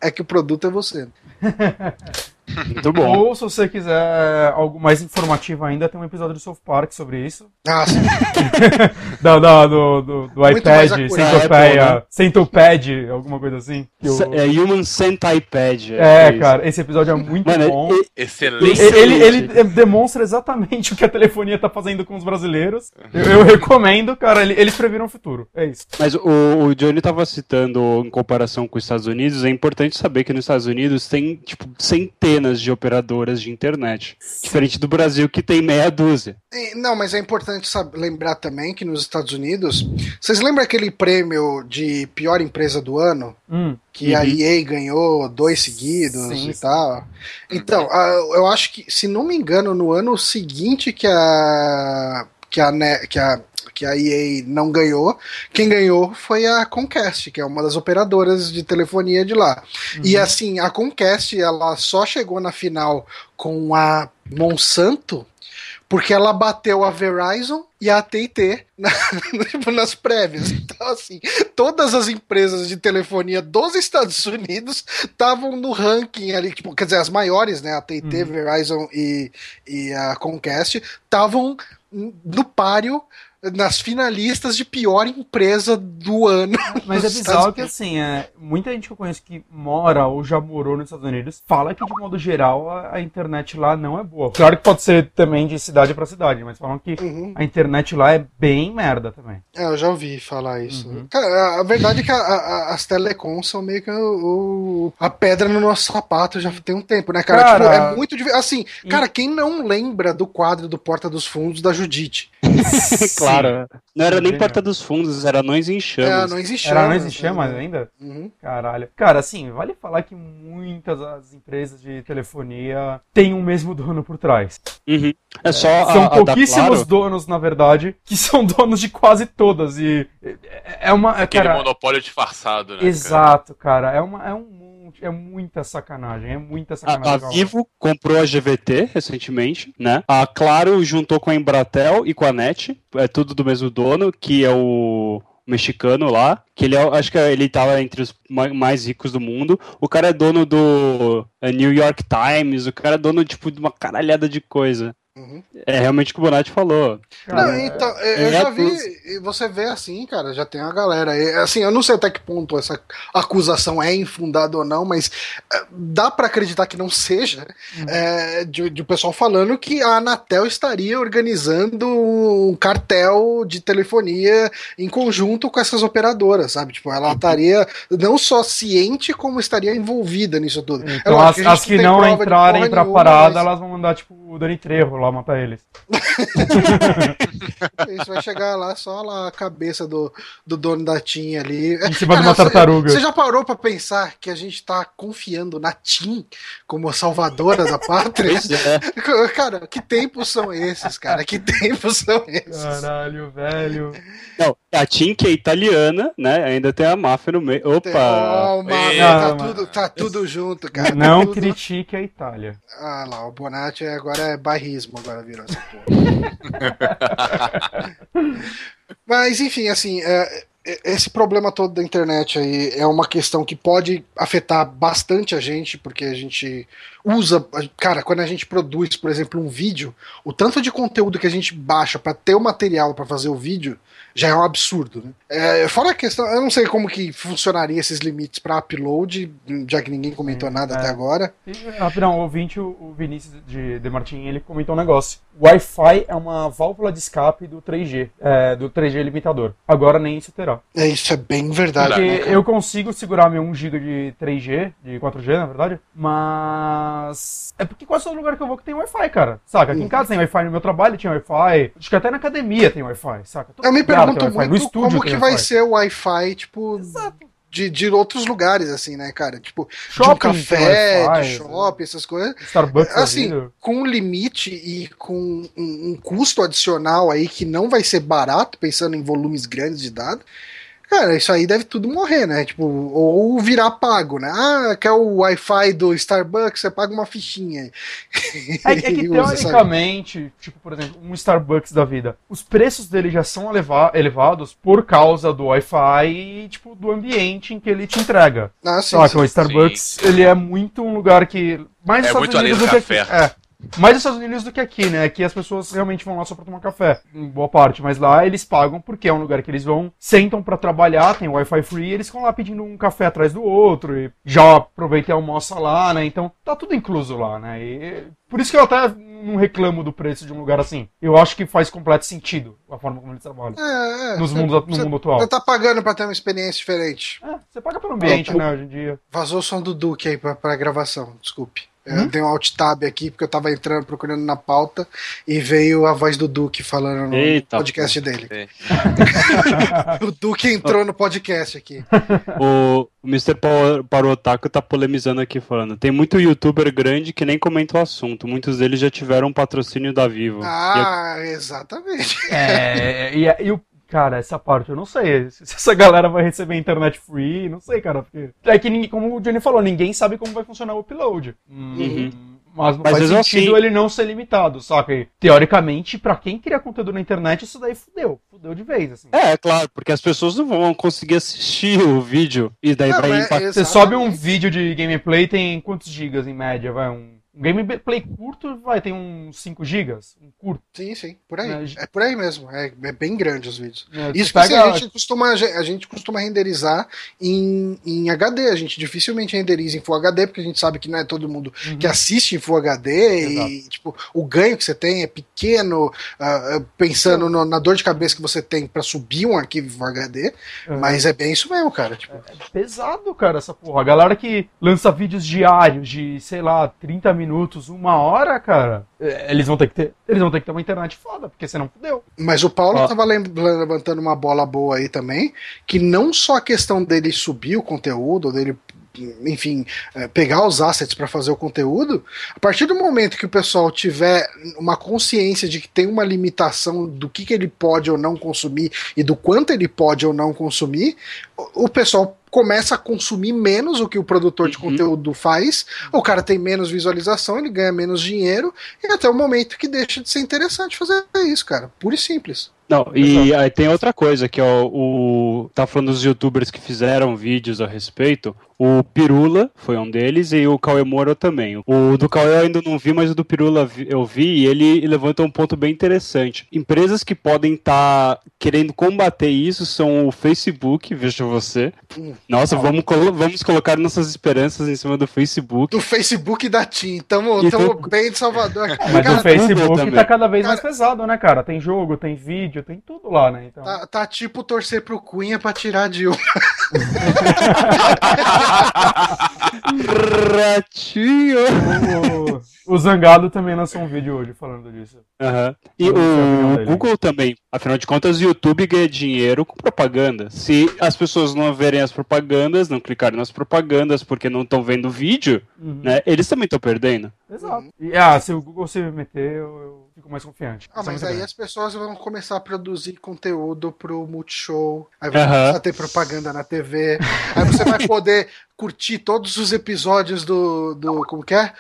é que o produto é você. Muito bom. Ou se você quiser algo mais informativo ainda, tem um episódio do South Park sobre isso. Ah, sim. Da, da- do, do, do iPad. Centopeia, É, pô, né? Alguma coisa assim. que o- É Human Centipede. É, isso. cara, esse episódio é muito Mano, bom. e- Excelente. Ele, ele, ele demonstra exatamente o que a telefonia tá fazendo com os brasileiros. Eu, eu recomendo, cara, ele- eles previram o futuro. É isso. Mas o, o Johnny tava citando em comparação com os Estados Unidos, é importante saber que nos Estados Unidos tem, tipo, centenas de operadoras de internet. Diferente do Brasil, que tem meia dúzia. E, Não, mas é importante sab- lembrar também que nos Estados Unidos, vocês lembram aquele prêmio de pior empresa do ano? Hum, Que a Uhum. EA ganhou dois seguidos Sim, e sim. tal. Então, a- eu acho que, se não me engano, no ano seguinte que a. que a, que a que a EA não ganhou, quem ganhou foi a Comcast, que é uma das operadoras de telefonia de lá. E assim, a Comcast, ela só chegou na final com a Monsanto porque ela bateu a Verizon e a AT&T na- tipo, nas prévias. Então, assim, todas as empresas de telefonia dos Estados Unidos estavam no ranking ali, tipo, quer dizer, as maiores, né, a AT&T, Verizon e, e a Comcast, estavam no páreo nas finalistas de pior empresa do ano. Mas é bizarro que, assim, é, muita gente que eu conheço que mora ou já morou nos Estados Unidos fala que, de modo geral, a, a internet lá não é boa. Claro que pode ser também de cidade pra cidade, mas falam que Uhum. a internet lá é bem merda também. É, eu já ouvi falar isso. Uhum. Cara, a verdade é que a- a- as telecoms são meio que o, o- a pedra no nosso sapato já tem um tempo, né, cara? Cara, Tipo, é muito difícil. Assim, e- cara, quem não lembra do quadro do Porta dos Fundos da Judite? claro. Não era nem. Porta dos Fundos, era Anões em É, Chamas. não existe Era chama, não existe chamas né? ainda? Uhum. Caralho. Cara, assim, vale falar que muitas das empresas de telefonia têm o mesmo dono por trás. Uhum. É só são a, da pouquíssimos Claro. donos, na verdade, que são donos de quase todas. E é- é uma. é, Aquele Cara, monopólio disfarçado, né? cara? exato, cara. É, uma, é um. É muita sacanagem. É muita sacanagem. A, a. Vivo comprou a GVT recentemente, né? A Claro juntou com a Embratel e com a NET, é tudo do mesmo dono, que é o mexicano lá, que ele é, acho que ele tava entre os mais ricos do mundo. O cara é dono do é, New York Times, o cara é dono tipo de uma caralhada de coisa. Uhum. É realmente o que o Bonatti falou. Não, então, eu é já vi, você vê assim, cara, já tem a galera. Assim, eu não sei até que ponto essa acusação é infundada ou não, mas é, dá para acreditar que não seja, uhum. é, de, de o pessoal falando que a Anatel estaria organizando um cartel de telefonia em conjunto com essas operadoras, sabe? Tipo, ela uhum. estaria não só ciente, como estaria envolvida nisso tudo. Então, é as, que, as que não entrarem pra parada, mas... elas vão mandar, tipo, o Dani Trevo lá matar eles. Isso vai chegar lá só lá a cabeça do, do dono da TIM ali. Em cima de uma tartaruga. Você já parou pra pensar que a gente tá confiando na TIM como a salvadora da pátria? É. Cara, que tempos são esses, cara? Que tempos são esses? Caralho, velho. Não, a TIM que é italiana, né? Ainda tem a máfia no meio. Opa! Oh, tá, tudo, tá tudo junto, cara. Não tudo... critique a Itália. Ah lá, o Bonatti agora é bairrismo, agora virou essa porra. Mas, enfim, assim, é, é, esse problema todo da internet aí é uma questão que pode afetar bastante a gente, porque a gente usa. Cara, quando a gente produz, por exemplo, um vídeo, o tanto de conteúdo que a gente baixa para ter o material para fazer o vídeo já é um absurdo, né? É, fora a questão, eu não sei como que funcionaria esses limites para upload, já que ninguém comentou Sim, nada é. até agora. Rapidão, o ouvinte, o Vinícius de, de Martin, ele comentou um negócio. Wi-Fi é uma válvula de escape do 3G, é, do 3G limitador. Agora nem isso terá. É, isso é bem verdade. Porque né, eu consigo segurar meu 1 GB de 3G, de 4G, na verdade, mas é porque quase todo lugar que eu vou que tem Wi-Fi, cara. Saca? Aqui em casa tem Wi-Fi, no meu trabalho tinha Wi-Fi, acho que até na academia tem Wi-Fi, saca? eu me pergunto muito como que vai ser o Wi-Fi, tipo. Exato de, de outros lugares, assim, né, cara? Tipo, shopping, de um café, de shopping, essas coisas. Starbucks. Assim, com um limite e com um, um, custo adicional aí que não vai ser barato, pensando em volumes grandes de dados. Cara, isso aí deve tudo morrer, né? Tipo, ou virar pago, né? Ah, quer o Wi-Fi do Starbucks, você paga uma fichinha. É, é que teoricamente, tipo, por exemplo, um Starbucks da vida, os preços dele já são elevados por causa do Wi-Fi e, tipo, do ambiente em que ele te entrega. Ah, sim, Só que o Starbucks, sim. ele é muito um lugar que... Mais é muito além do, do café. É, mais nos Estados Unidos do que aqui, né? Aqui as pessoas realmente vão lá só pra tomar café, em boa parte. Mas lá eles pagam porque é um lugar que eles vão, sentam para trabalhar, tem Wi-Fi free, e eles ficam lá pedindo um café atrás do outro, e já aproveita e almoça lá, né? Então tá tudo incluso lá, né? E por isso que eu até não reclamo do preço de um lugar assim. Eu acho que faz completo sentido a forma como eles trabalham. É, é. Nos mundos, no mundo atual. Você tá pagando pra ter uma experiência diferente. É, você paga pelo ambiente, né, hoje em dia. Vazou o som do Duke aí pra, pra gravação, desculpe. Eu hum? dei um alt tab aqui porque eu tava entrando, procurando na pauta e veio a voz do Duque falando no Eita, podcast pô. dele. o Duque entrou no podcast aqui. O, o Mr. Parotaku tá polemizando aqui falando. Tem muito youtuber grande que nem comenta o assunto. Muitos deles já tiveram um patrocínio da Vivo. Ah, e exatamente. É, e, e o Cara, essa parte eu não sei. Se essa galera vai receber internet free, não sei, cara. Porque... É que, ninguém, como o Johnny falou, ninguém sabe como vai funcionar o upload. Uhum. Mas não Mas faz sentido assim... ele não ser limitado, saca? E, teoricamente, para quem cria conteúdo na internet, isso daí fudeu. Fudeu de vez, assim. É, claro, porque as pessoas não vão conseguir assistir o vídeo e daí não, vai é, impactar. Você sobe um vídeo de gameplay, tem quantos gigas em média? Vai um um gameplay curto vai ter uns 5 GB, um curto. Sim, sim, por aí. É, é por aí mesmo. É, é, bem grande os vídeos. É, Isso que pega... a, gente costuma, a gente costuma renderizar em, em HD. A gente dificilmente renderiza em Full HD, porque a gente sabe que não é todo mundo uhum. que assiste em Full HD Exato. e tipo, o ganho que você tem é pequeno, uh, pensando no, na dor de cabeça que você tem para subir um arquivo Full HD. Uhum. Mas é bem isso mesmo, cara. Tipo... É, é pesado, cara, essa porra. A galera que lança vídeos diários de, sei lá, 30 minutos minutos, uma hora, cara, é, eles vão ter que ter, eles vão ter que ter uma internet foda, porque senão fudeu. Mas o Paulo estava levantando uma bola boa aí também, que não só a questão dele subir o conteúdo, dele enfim, é, pegar os assets para fazer o conteúdo, a partir do momento que o pessoal tiver uma consciência de que tem uma limitação do que, que ele pode ou não consumir e do quanto ele pode ou não consumir, o pessoal começa a consumir menos o que o produtor de Uhum. conteúdo faz, o cara tem menos visualização, ele ganha menos dinheiro, e até o momento que deixa de ser interessante fazer isso, cara. Puro e simples. Não, e aí tem outra coisa, que é o, o. Tá falando dos youtubers que fizeram vídeos a respeito. O Pirula foi um deles e o Cauê Moura também. O do Cauê eu ainda não vi, mas o do Pirula eu vi e ele levanta um ponto bem interessante. Empresas que podem estar querendo combater isso são o Facebook, veja você. Nossa, vamos, colo- vamos colocar nossas esperanças em cima do Facebook. Do Facebook da TIM, tamo, E tamo do- bem de Salvador. Mas Cara, o Facebook também. tá cada vez Cara- mais pesado, né, cara? Tem jogo, tem vídeo, tem tudo lá, né? Então... Tá, tá tipo torcer pro Cunha pra tirar a Dilma. Ratinho! O, o Zangado também lançou um vídeo hoje falando disso. Aham. E o dele. Google também. Afinal de contas, o YouTube ganha dinheiro com propaganda. Se as pessoas não verem as propagandas, não clicarem nas propagandas porque não estão vendo o vídeo, Uhum. né? Eles também estão perdendo. Exato. E, ah, se o Google se meter, eu, eu fico mais confiante. Ah, mas aí grande. as pessoas vão começar a produzir conteúdo pro Multishow, aí vai começar a ter propaganda na TV, aí você vai poder curtir todos os episódios do. do como que é?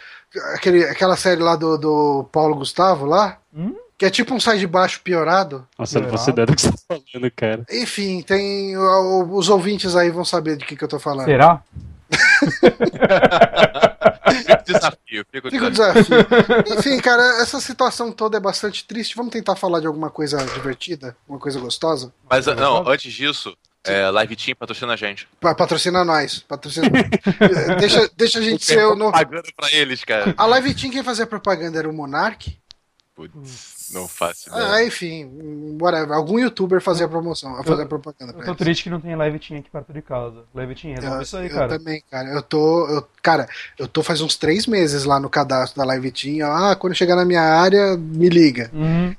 Aquele, aquela série lá do, do Paulo Gustavo lá, Hum? que é tipo um sai de baixo piorado. Nossa, eu não Será? faço ideia do que você tá falando, cara. Enfim, tem. Os ouvintes aí vão saber de que, que eu tô falando. Será? Fica o desafio, fica o Fica desafio. desafio. Enfim, cara, essa situação toda é bastante triste. Vamos tentar falar de alguma coisa divertida, uma coisa gostosa? Mas não, antes disso, é, Live Team patrocina a gente. Pa- Patrocina nós. Patrocina... deixa, deixa a gente ser o novo. Pagando pra eles, cara. A Live Team, quem fazia propaganda era o Monark. Putz, não faço ideia. Ah, enfim, whatever. Algum youtuber fazia promoção, fazia propaganda Eu tô eles. triste que não tem live team aqui perto de casa. Live team, resolve Eu, isso aí, eu cara. também, cara. Eu tô. Eu, cara, eu tô faz uns três meses lá no cadastro da Live Team. Ah, quando chegar na minha área, me liga. Uhum,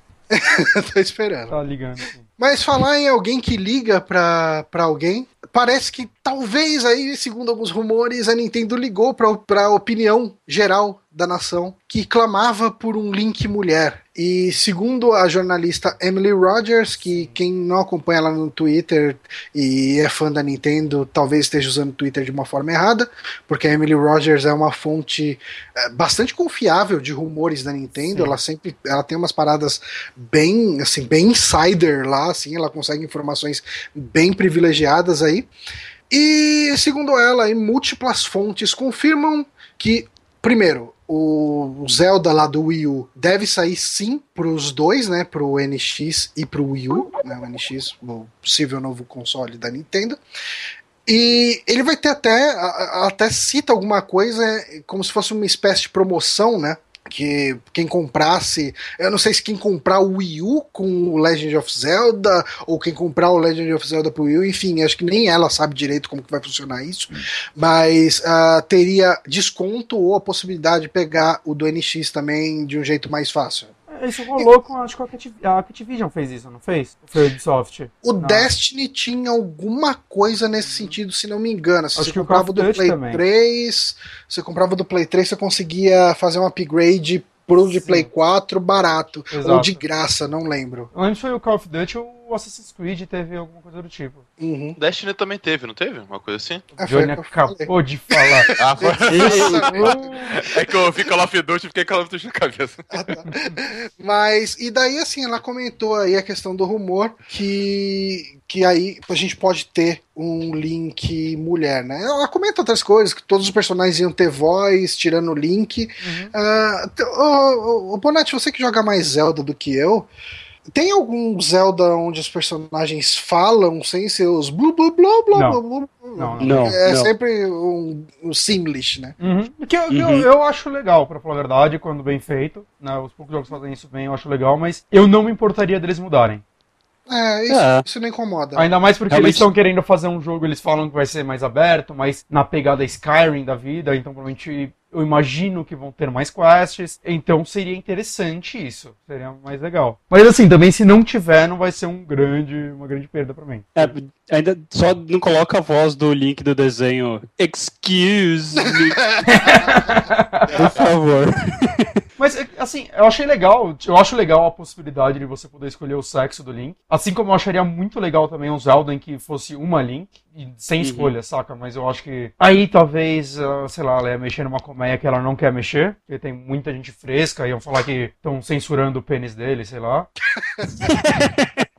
Eu tô esperando. tá ligando. Assim. Mas falar em alguém que liga pra, pra alguém, parece que talvez aí, segundo alguns rumores, a Nintendo ligou pra, pra opinião geral da nação, que clamava por um Link mulher. E segundo a jornalista Emily Rogers, que quem não acompanha ela no Twitter e é fã da Nintendo, talvez esteja usando o Twitter de uma forma errada, porque a Emily Rogers é uma fonte é, bastante confiável de rumores da Nintendo, Sim. ela sempre ela tem umas paradas bem assim, bem insider lá, assim, ela consegue informações bem privilegiadas aí. E segundo ela, múltiplas fontes confirmam que primeiro o Zelda lá do Wii U deve sair sim pros dois, né? Pro NX e pro Wii U, né? O NX, o possível novo console da Nintendo. E ele vai ter até, até cita alguma coisa como se fosse uma espécie de promoção, né? Que quem comprasse, eu não sei se quem comprar o Wii U com o Legend of Zelda, ou quem comprar o Legend of Zelda pro Wii U, enfim, acho que nem ela sabe direito como que vai funcionar isso, mas ah, teria desconto ou a possibilidade de pegar o do NX também de um jeito mais fácil. Isso rolou com, acho que a Activ- a Activision fez isso, não fez? Foi a Ubisoft. O Não. Destiny tinha alguma coisa nesse sentido, se não me engano. Se Acho você que o comprava Call do Play também. 3, você comprava do Play 3, você conseguia fazer um upgrade pro de Sim. Play 4 barato. Exato. Ou de graça, não lembro. Se foi o Call of Duty ou o Assassin's Creed teve alguma coisa do tipo. Uhum. Destiny também teve, não teve? Uma coisa assim? É, Johnny o acabou de falar. Ah, foi. É que eu ouvi Call of Duty e fiquei Call of Duty na cabeça. Mas, e daí assim, ela comentou aí a questão do rumor que, que aí a gente pode ter um Link mulher, né? Ela comenta outras coisas, que todos os personagens iam ter voz, tirando o Link. Uhum. Ah, t- ô, ô, ô, Bonatti, você que joga mais Zelda do que eu, tem algum Zelda onde os personagens falam sem seus blu blu blu blu Não. blu blu? Não, não. É não. sempre um, um Simlish, né? Uhum. Que eu, eu, Uhum. eu acho legal, pra falar a verdade, quando bem feito. Né, os poucos jogos fazem isso bem, eu acho legal, mas eu não me importaria deles mudarem. É, isso, É. isso não incomoda. Ainda mais porque Realmente- eles estão querendo fazer um jogo, eles falam que vai ser mais aberto, mais na pegada Skyrim da vida, então provavelmente eu imagino que vão ter mais quests, então seria interessante isso, seria mais legal. Mas assim, também se não tiver, não vai ser um grande, uma grande perda pra mim. É, ainda só não coloca a voz do link do desenho. Excuse me. Por favor. Mas, assim, eu achei legal, eu acho legal a possibilidade de você poder escolher o sexo do Link. Assim como eu acharia muito legal também um Zelda em que fosse uma Link, sem uhum. escolha, saca? Mas eu acho que aí talvez, uh, sei lá, ela ia mexer numa colmeia que ela não quer mexer, porque tem muita gente fresca, iam falar que estão censurando o pênis dele, sei lá.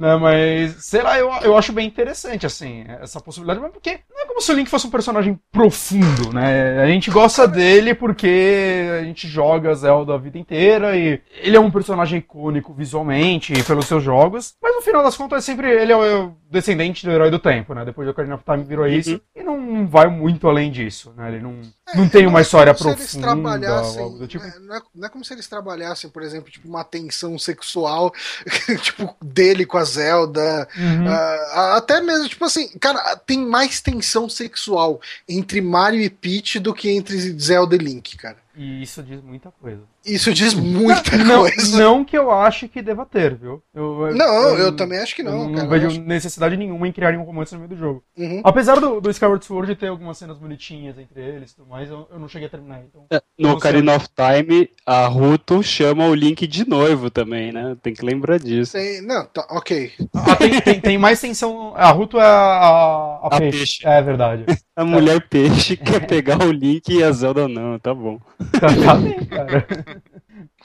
Né, mas, sei lá, eu, eu acho bem interessante, assim, essa possibilidade, mas porque não é como se o Link fosse um personagem profundo, né? A gente gosta dele porque a gente joga Zelda a vida inteira e ele é um personagem icônico visualmente e pelos seus jogos, mas no final das contas é sempre ele é o descendente do herói do tempo, né? Depois do Ocarina of Time virou uhum. isso e não vai muito além disso, né? Ele não, é, não tem uma é história profunda tipo. É, não, é, não é como se eles trabalhassem, por exemplo, tipo, uma tensão sexual, tipo, dele com as Zelda. Uhum. Uh, até mesmo, tipo assim, cara, tem mais tensão sexual entre Mario e Peach do que entre Zelda e Link, cara. E isso diz muita coisa. Isso diz muita não, coisa. Não que eu ache que deva ter, viu? Eu, não, eu, eu, também acho que não. não cara, vejo acho... necessidade nenhuma em criarem um romance no meio do jogo. Uhum. Apesar do, do Skyward Sword ter algumas cenas bonitinhas entre eles e tudo mais, eu, eu não cheguei a terminar. Então, é, no Ocarina of Time, a Ruto chama o Link de noivo também, né? Tem que lembrar disso. Tem, não, tá, ok. Ah, tem, tem, tem, mais tensão. A Ruto é a, a, a, peixe. peixe. É verdade. A mulher peixe quer pegar o Link e a Zelda não, tá bom. Tá, tá bem, cara.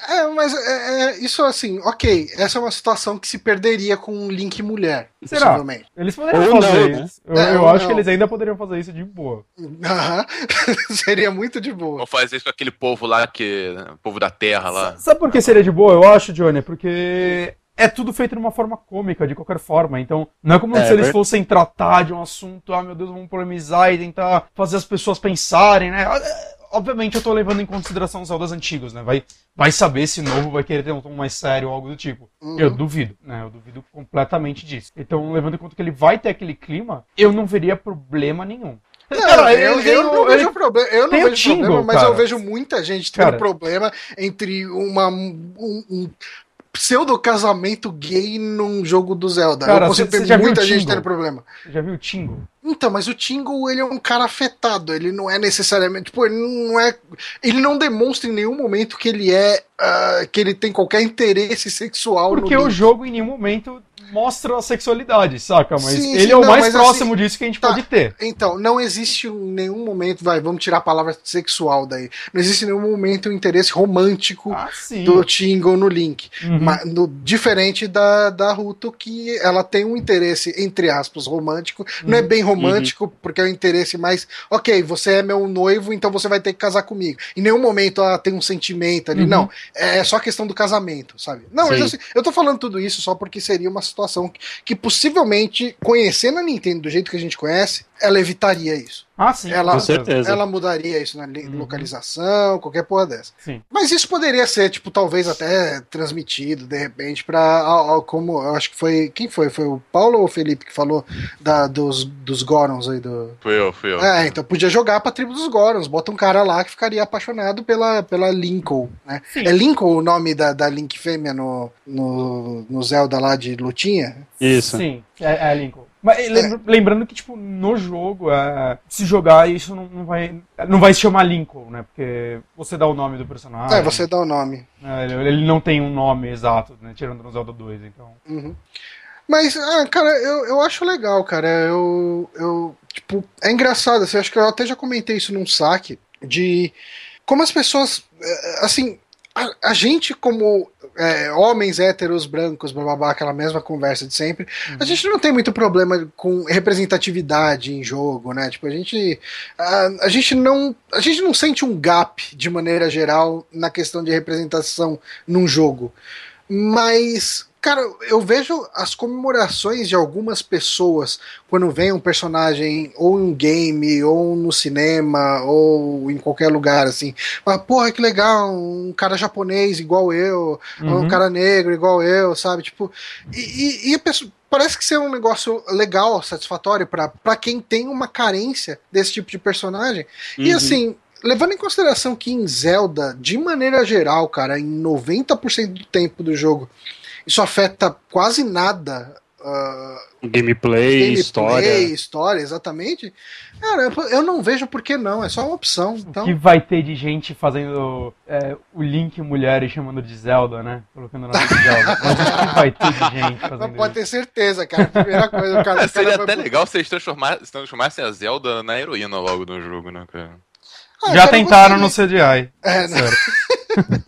É, mas é, é, isso assim, ok. Essa é uma situação que se perderia com um Link mulher. Será? Eles poderiam Ou fazer não, isso. Né? Eu, é, eu acho não. que eles ainda poderiam fazer isso de boa. Seria muito de boa. Ou fazer isso com aquele povo lá, que. O povo da terra lá. Sabe por que seria de boa? Eu acho, Johnny, porque é tudo feito de uma forma cômica, de qualquer forma. Então, não é como é, se eles fossem tratar de um assunto, ah, meu Deus, vamos polemizar e tentar fazer as pessoas pensarem, né? Obviamente eu tô levando em consideração os Zeldas antigos, né? Vai, vai saber se novo vai querer ter um tom mais sério ou algo do tipo. Uhum. Eu duvido, né? Eu duvido completamente disso. Então, levando em conta que ele vai ter aquele clima, eu não veria problema nenhum. Não, cara, eu, eu, não vejo problema, eu não vejo problema, mas cara. eu vejo muita gente tendo cara, problema entre uma, um, um pseudo casamento gay num jogo do Zelda. Cara, eu consigo muita gente tendo problema. Já viu o Tingo? Então, mas o Tingle, ele é um cara afetado, ele não é necessariamente, tipo, ele não é, ele não demonstra em nenhum momento que ele é, uh, que ele tem qualquer interesse sexual Porque o jogo em nenhum momento mostra a sexualidade, saca? Mas sim, ele sim, é o não, mais próximo assim, disso que a gente tá, pode ter. Então, não existe em nenhum momento, vai, vamos tirar a palavra sexual daí. Não existe em nenhum momento um interesse romântico ah, do Tingle no Link. Uhum. Mas, no, diferente da, da Ruto, que ela tem um interesse, entre aspas, romântico. Uhum. Não é bem romântico, uhum. porque é um interesse mais, ok, você é meu noivo, então você vai ter que casar comigo. Em nenhum momento ela tem um sentimento ali. Uhum. Não, é só questão do casamento, sabe? Não, mas assim, eu tô falando tudo isso só porque seria uma situação situação que, que possivelmente, conhecendo a Nintendo do jeito que a gente conhece, ela evitaria isso. Ah, sim, ela, com certeza. Ela mudaria isso na uhum. localização, qualquer porra dessa. Sim. Mas isso poderia ser, tipo, talvez até transmitido, de repente, pra. Como eu acho que foi. Quem foi? Foi o Paulo ou o Felipe que falou da, dos, dos Gorons aí do. Fui eu, fui eu. É, então podia jogar pra tribo dos Gorons. Bota um cara lá que ficaria apaixonado pela, pela Lincoln, né? Sim. É Lincoln o nome da, da Link fêmea no, no, no Zelda lá de lutinha? Isso. Sim, é, é Lincoln. Mas é. lembrando que, tipo, no jogo, é, se jogar, isso não, não, vai. Não vai se chamar Lincoln, né? Porque você dá o nome do personagem. É, você dá o nome. É, ele, ele, não tem um nome exato, né? Tirando no Zelda 2, então. Uhum. Mas, ah, cara, eu, eu acho legal, cara. Eu. eu tipo, é engraçado, assim, acho que eu até já comentei isso num saque, de como as pessoas. É, assim, a, a gente, como é, homens héteros, brancos, blá, aquela mesma conversa de sempre, uhum. a gente não tem muito problema com representatividade em jogo, né? Tipo, a gente. A, a, gente não. A gente não sente um gap de maneira geral na questão de representação num jogo. Mas Cara, eu vejo as comemorações de algumas pessoas quando vem um personagem ou em um game, ou no cinema, ou em qualquer lugar, assim. Mas, porra, que legal, um cara japonês igual eu, uhum. um cara negro igual eu, sabe? Tipo, e, e, e a pessoa parece que ser um negócio legal, satisfatório para quem tem uma carência desse tipo de personagem. Uhum. E assim, levando em consideração que em Zelda, de maneira geral, cara, em 90% do tempo do jogo, isso afeta quase nada uh, gameplay, gameplay, história. história, exatamente. Cara, eu não vejo por que não, é só uma opção. Então... O que vai ter de gente fazendo é, o Link mulher e chamando de Zelda, né? Colocando na de Zelda. Mas o que vai ter de gente fazendo Não pode ter certeza, cara. Primeira coisa, o cara. Seria até legal se eles transformassem a Zelda na heroína logo no jogo, né, cara? Ah, Já tentaram no CGI. É, né?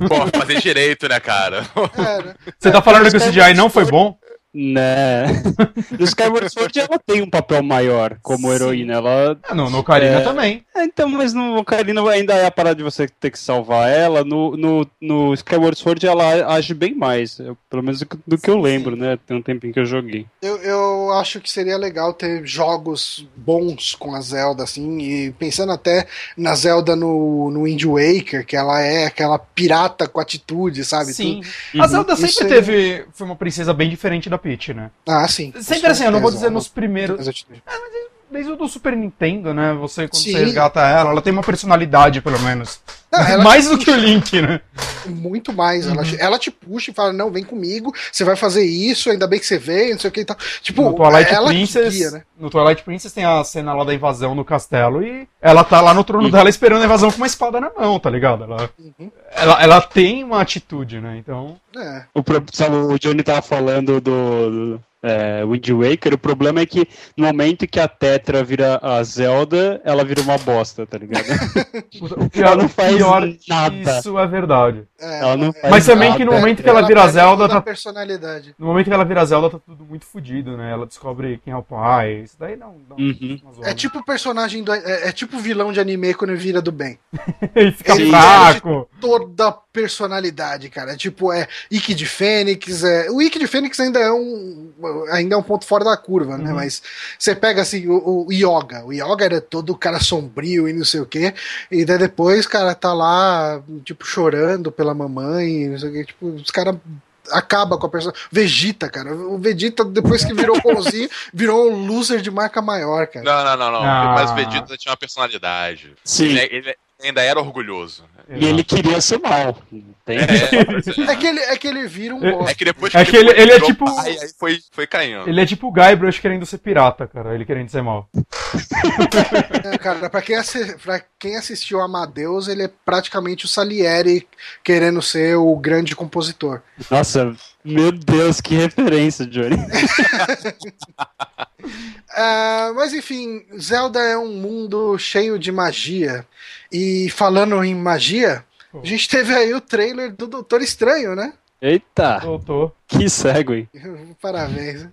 Pô, fazer direito, né, cara? É, né? Você tá falando que o CGI não foi bom? Né. No Skyward Sword ela tem um papel maior como Sim. heroína. Ela, ah, no, no Ocarina é... também. É, então, mas no Ocarina ainda é a parada de você ter que salvar ela. No, no, no Skyward Sword ela age bem mais. pelo menos do que eu lembro, né? Tem um tempinho que eu joguei. Eu, eu acho que seria legal ter jogos bons com a Zelda, assim. E pensando até na Zelda no, no Wind Waker, que ela é aquela pirata com atitude, sabe? Sim. Tudo. A Zelda sempre Isso teve. Foi uma princesa bem diferente da Peach, né? Ah, sim. Sempre assim, eu não vou dizer nos primeiros. É, desde o do Super Nintendo, né? Você, quando Sim. você resgata ela, ela tem uma personalidade, pelo menos. Não, mais do que o Link, né? Muito mais. Uhum. Ela, ela te puxa e fala: não, vem comigo, você vai fazer isso, ainda bem que você veio, não sei o que e tal. Tipo, no Twilight Princess, guia, né? No Twilight Princess tem a cena lá da invasão no castelo e ela tá lá no trono uhum. dela esperando a invasão com uma espada na mão, tá ligado? Ela, uhum. ela, ela tem uma atitude, né? Então. É. O, sabe, o Johnny tava falando do, do é, Wind Waker, o problema é que no momento que a Tetra vira a Zelda, ela vira uma bosta, tá ligado? o pior, ela não faz pior nada. Isso é verdade. É, ela não é, Mas também que no momento que ela, ela vira a Zelda. Tá... personalidade. No momento que ela vira a Zelda, tá tudo muito fodido, né? Ela descobre quem é o pai. Isso daí não. não uhum. É tipo o personagem do. É, é, tipo vilão de anime quando ele vira do bem. ele fica ele fraco. Toda personalidade, cara. É tipo, é Ikki de Fênix. É... O Ikki de Fênix ainda é um ainda é um ponto fora da curva, né? Uhum. Mas você pega assim o, o Yoga. O Yoga era todo cara sombrio e não sei o quê. E daí depois, cara, tá lá, tipo, chorando pela mamãe, não sei o quê. Tipo, os caras acaba com a pessoa. Vegeta, cara. O Vegeta, depois que virou bonzinho, virou um loser de marca maior, cara. Não, não, não, não. Ah. Mas o Vegeta tinha uma personalidade. Sim. Ele, é, ele, ainda era orgulhoso. E ele queria ser mal. Tem... É, é, que ele, é que ele vira um bosta. É que depois é que, ele, ele é tipo. Pai, aí foi, foi caindo. Ele é tipo o Guybrush querendo ser pirata, cara. Ele querendo ser mal. É, cara, pra quem, assi pra quem assistiu Amadeus, ele é praticamente o Salieri querendo ser o grande compositor. Nossa, meu Deus, que referência, Johnny. uh, mas enfim, Zelda é um mundo cheio de magia. E falando em magia, a gente teve aí o trailer do Doutor Estranho, né? Eita! Voltou. Que cego, hein? Parabéns.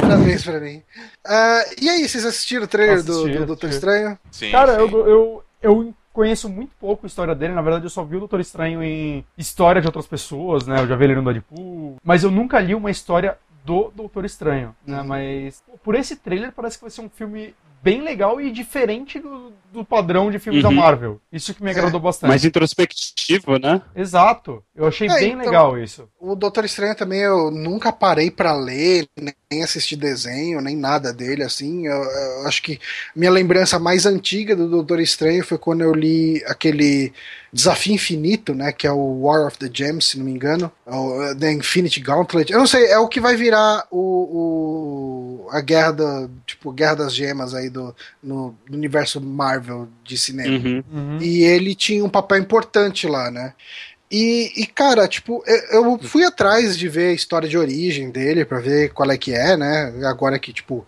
Parabéns pra mim. Uh, e aí, vocês assistiram o trailer assisti, do, do Doutor Estranho? Sim. Cara, sim. Eu, eu, eu conheço muito pouco a história dele. Na verdade, eu só vi o Doutor Estranho em história de outras pessoas, né? Eu já vi ele no Deadpool. Mas eu nunca li uma história do Doutor Estranho, né? Uhum. Mas por esse trailer parece que vai ser um filme bem legal e diferente do, do padrão de filmes uhum. da Marvel. Isso que me agradou é. bastante. Mais introspectivo, né? Exato. Eu achei é, bem então, legal isso. O Doutor Estranho também eu nunca parei para ler, nem assistir desenho, nem nada dele, assim. Eu, eu acho que minha lembrança mais antiga do Doutor Estranho foi quando eu li aquele Desafio Infinito, né? Que é o War of the Gems, se não me engano. O The Infinity Gauntlet. Eu não sei, é o que vai virar o, o a guerra da. Tipo, Guerra das Gemas aí do, no, no universo Marvel de cinema. Uhum. Uhum. E ele tinha um papel importante lá, né? E, e, cara, tipo, eu fui atrás de ver a história de origem dele para ver qual é que é, né? Agora que, tipo,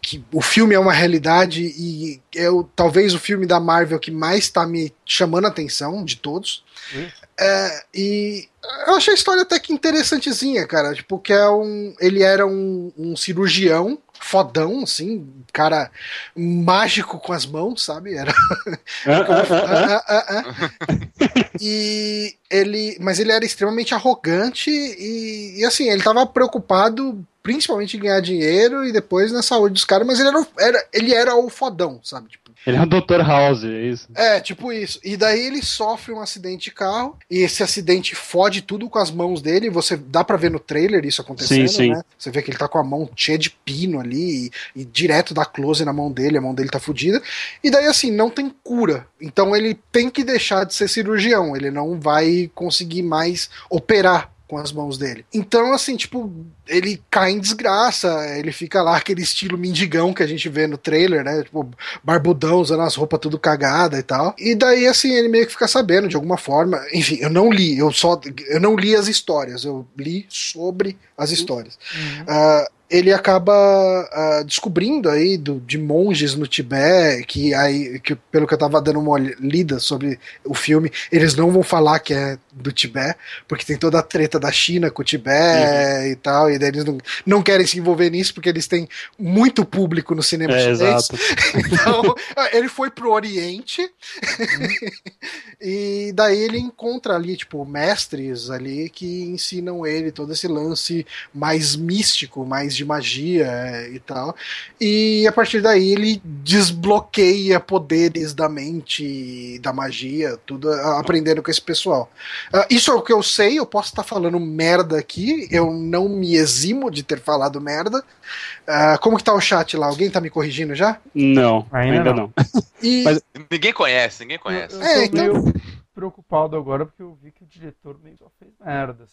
que o filme é uma realidade e é o, talvez o filme da Marvel que mais está me chamando a atenção de todos. Hum. É, e eu achei a história até que interessantezinha, cara. Tipo, que é um. Ele era um, um cirurgião fodão, assim, cara mágico com as mãos, sabe? Era. E ele. Mas ele era extremamente arrogante e, e assim, ele tava preocupado principalmente em ganhar dinheiro e depois na saúde dos caras, mas ele era, era, ele era o fodão, sabe? Tipo, ele é um Dr. House, é isso? É, tipo isso. E daí ele sofre um acidente de carro, e esse acidente fode tudo com as mãos dele. Você dá para ver no trailer isso acontecendo, sim, sim. né? Você vê que ele tá com a mão cheia de pino ali, e, e direto dá close na mão dele, a mão dele tá fodida. E daí, assim, não tem cura. Então ele tem que deixar de ser cirurgião, ele não vai conseguir mais operar com as mãos dele. Então, assim, tipo, ele cai em desgraça, ele fica lá aquele estilo mendigão que a gente vê no trailer, né? Tipo, barbudão, usando as roupas tudo cagada e tal. E daí, assim, ele meio que fica sabendo de alguma forma. Enfim, eu não li, eu só. Eu não li as histórias, eu li sobre as histórias. Uhum. Uh, ele acaba uh, descobrindo aí do, de monges no Tibete, que aí, que pelo que eu tava dando uma lida sobre o filme, eles não vão falar que é do Tibete, porque tem toda a treta da China com o Tibete uhum. e tal, e daí eles não, não querem se envolver nisso porque eles têm muito público no cinema é, chinês. Então, ele foi pro Oriente uhum. e daí ele encontra ali, tipo, mestres ali que ensinam ele todo esse lance mais místico, mais de magia é, e tal. E a partir daí ele desbloqueia poderes da mente, da magia, tudo aprendendo com esse pessoal. Uh, isso é o que eu sei, eu posso estar falando merda aqui, eu não me eximo de ter falado merda. Uh, como que tá o chat lá? Alguém tá me corrigindo já? Não, ainda, ainda não. não. E... Mas... Ninguém conhece, ninguém conhece. É, então preocupado agora porque eu vi que o diretor meio só fez merda.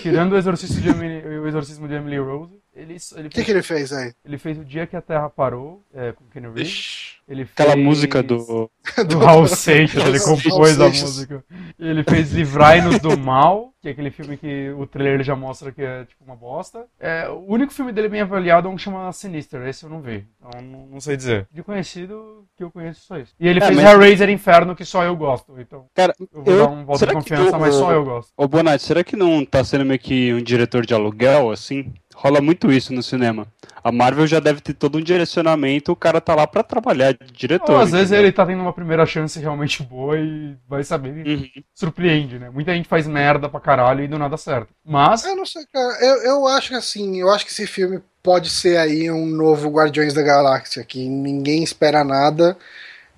Tirando o exorcismo de Emily, o exorcismo de Emily Rose, ele, ele O que, que ele fez aí? Ele fez O Dia que a Terra Parou, é, com Kenny Reeves. Ele fez... Aquela música do... Do Raul Seixas, ele compôs a música. Ele fez Livrai-nos do Mal, que é aquele filme que o trailer já mostra que é tipo uma bosta. É, o único filme dele bem avaliado é um que chama Sinister, esse eu não vi. Então não, não sei dizer. De conhecido, que eu conheço só isso. E ele é, fez mas... Hellraiser Inferno, que só eu gosto. Então Cara, eu vou eu... dar um voto de confiança, mas só eu gosto. Ô Bonatti, será que não tá sendo meio que um diretor de aluguel, assim? Rola muito isso no cinema. A Marvel já deve ter todo um direcionamento, o cara tá lá para trabalhar de diretor. Ou, às vezes ele tá tendo uma primeira chance realmente boa e vai saber, uhum. surpreende, né? Muita gente faz merda pra caralho e do nada certo. Mas. Eu não sei, cara. Eu, eu acho que assim, eu acho que esse filme pode ser aí um novo Guardiões da Galáxia, que ninguém espera nada.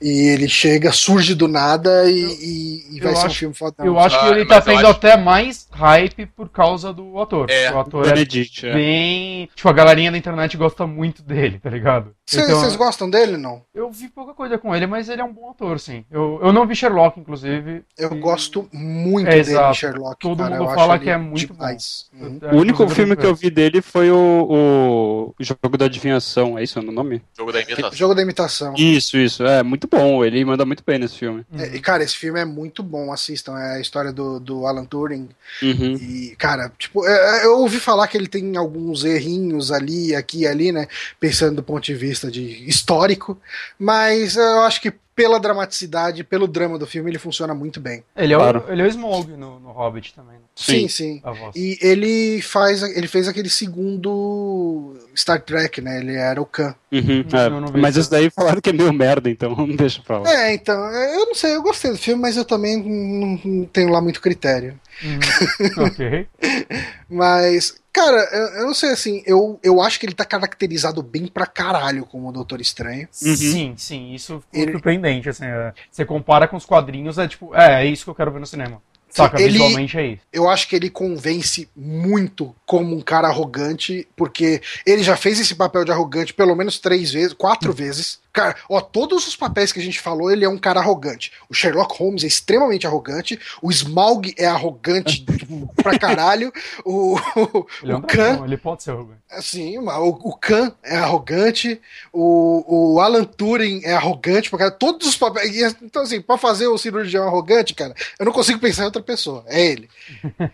E ele chega, surge do nada e, e, e vai ser um filme fodão. Eu acho que ele tá tendo acho... até mais hype por causa do ator. É, o ator Benedict, é bem. É. Tipo, a galerinha da internet gosta muito dele, tá ligado? Vocês então, gostam dele, não? Eu vi pouca coisa com ele, mas ele é um bom ator, sim. Eu, eu não vi Sherlock, inclusive. Eu e... gosto muito é, dele, exato. Sherlock. Todo cara, mundo fala que é muito demais. bom. Uhum. O único filme que eu vi dele foi o, o Jogo da Adivinhação, é isso o nome? Jogo da Imitação. Jogo da Imitação. Isso, isso. É muito bom. Ele manda muito bem nesse filme. É, e, cara, esse filme é muito bom. Assistam. É a história do, do Alan Turing. Uhum. E, cara, tipo, é, é, eu ouvi falar que ele tem alguns errinhos ali, aqui e ali, né? Pensando do ponto de vista de histórico. Mas eu acho que pela dramaticidade, pelo drama do filme, ele funciona muito bem. Ele é claro. o, ele é o Smaug no, no Hobbit também. Né? Sim, sim. sim. E ele faz, ele fez aquele segundo Star Trek, né? Ele era o Khan. Uhum, é. mas isso daí falaram que é meio merda, então não deixa pra lá. É, então, eu não sei, eu gostei do filme, mas eu também não, não tenho lá muito critério. Uhum. ok. mas, Cara, eu, eu, não sei assim, eu, eu acho que ele tá caracterizado bem pra caralho como o Doutor Estranho. Uhum. Sim, sim, isso ficou ele... surpreendente, assim. É, você compara com os quadrinhos, é tipo, é, é isso que eu quero ver no cinema. Saca, ele, visualmente é isso. Eu acho que ele convence muito como um cara arrogante, porque ele já fez esse papel de arrogante pelo menos três vezes, quatro hum. vezes. Cara, ó, todos os papéis que a gente falou, ele é um cara arrogante. O Sherlock Holmes é extremamente arrogante, o Smaug é arrogante pra caralho, o, o, ele, é um Khan... ele pode ser arrogante. Sim, o, o Khan é arrogante, o, o Alan Turing é arrogante, porque todos os papéis... Então assim, pra fazer o cirurgião arrogante, cara, eu não consigo pensar em outra pessoa, é ele.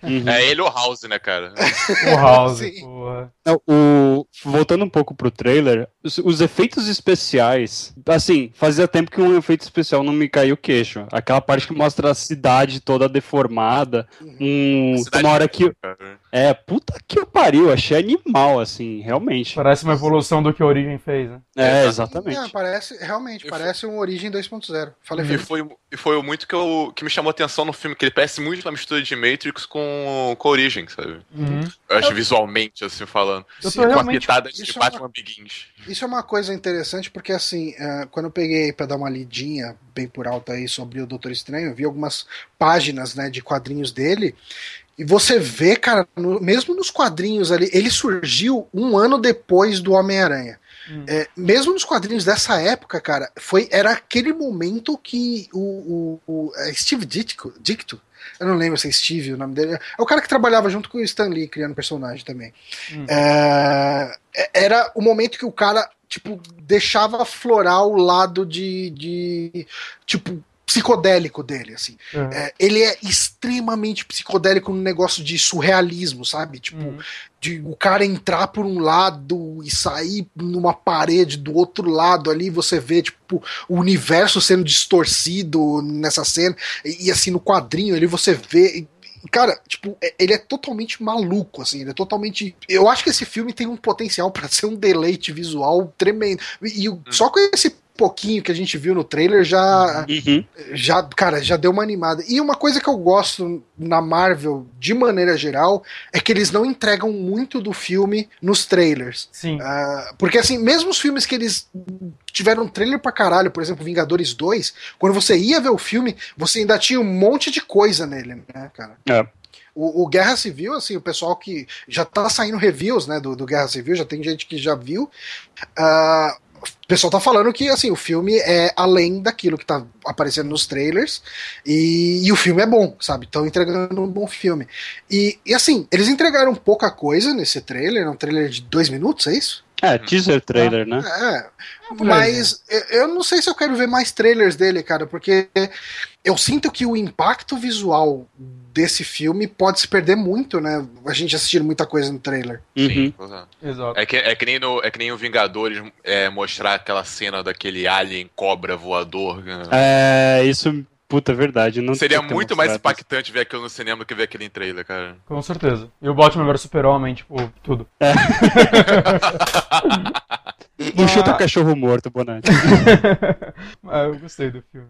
Uhum. É ele ou o House, né, cara? o House, porra. o, voltando um pouco pro trailer, os, os efeitos especiais Assim, fazia tempo que um efeito especial não me caiu o queixo. Aquela parte que mostra a cidade toda deformada. Um, uma hora que. É, puta que pariu, achei animal, assim, realmente. Parece uma evolução do que a Origem fez, né? É, exatamente. É, parece, realmente, parece um Origem 2.0. Falei e foi, e foi muito que, eu, que me chamou a atenção no filme, que ele parece muito uma mistura de Matrix com, com Origem, sabe? Uhum. Eu acho eu... visualmente, assim, falando. Eu tô com realmente... a pitada de Batman é uma... Begins. Isso é uma coisa interessante, porque assim, uh, quando eu peguei para dar uma lidinha bem por alto aí sobre o Doutor Estranho, eu vi algumas páginas, né, de quadrinhos dele, e você vê, cara, no, mesmo nos quadrinhos ali, ele surgiu um ano depois do Homem-Aranha. Hum. É, mesmo nos quadrinhos dessa época, cara, foi era aquele momento que o, o, o Steve Ditko, Dicto Eu não lembro se é Steve o nome dele. É o cara que trabalhava junto com o Stan Lee criando personagem também. Hum. É, era o momento que o cara, tipo, deixava aflorar o lado de. de tipo, psicodélico dele, assim. Uhum. É, ele é extremamente psicodélico no negócio de surrealismo, sabe? Tipo, uhum. de o cara entrar por um lado e sair numa parede do outro lado ali, você vê, tipo, o universo sendo distorcido nessa cena. E, e assim, no quadrinho ali você vê cara, tipo, é, ele é totalmente maluco, assim, ele é totalmente. Eu acho que esse filme tem um potencial para ser um deleite visual tremendo. E, e só com esse pouquinho que a gente viu no trailer já, uhum. já, cara, já deu uma animada. E uma coisa que eu gosto na Marvel, de maneira geral, é que eles não entregam muito do filme nos trailers. Sim. Uh, porque, assim, mesmo os filmes que eles tiveram um trailer pra caralho, por exemplo, Vingadores 2, quando você ia ver o filme, você ainda tinha um monte de coisa nele, né, cara? É. O, o, Guerra Civil, assim, o pessoal que já tá saindo reviews, né, do, do Guerra Civil, já tem gente que já viu. Uh, o pessoal tá falando que assim, o filme é além daquilo que tá aparecendo nos trailers e, e o filme é bom, sabe? Estão entregando um bom filme. E, e, assim, eles entregaram pouca coisa nesse trailer, um trailer de dois minutos, é isso? É, teaser trailer, né? É. Mas eu não sei se eu quero ver mais trailers dele, cara, porque eu sinto que o impacto visual desse filme pode se perder muito, né? A gente assistindo muita coisa no trailer. Sim, uhum. Exato. É que, é, que nem no, é que nem o Vingadores é, mostrar aquela cena daquele alien cobra voador. Né? É, isso Puta, é verdade. Não Seria muito mais impactante ver aquilo no cinema do que ver aquele em trailer, cara. Com certeza. E o Batman vs Super-Homem, tipo, tudo. É. Não chuta o cachorro morto, Bonatti. ah, eu gostei do filme,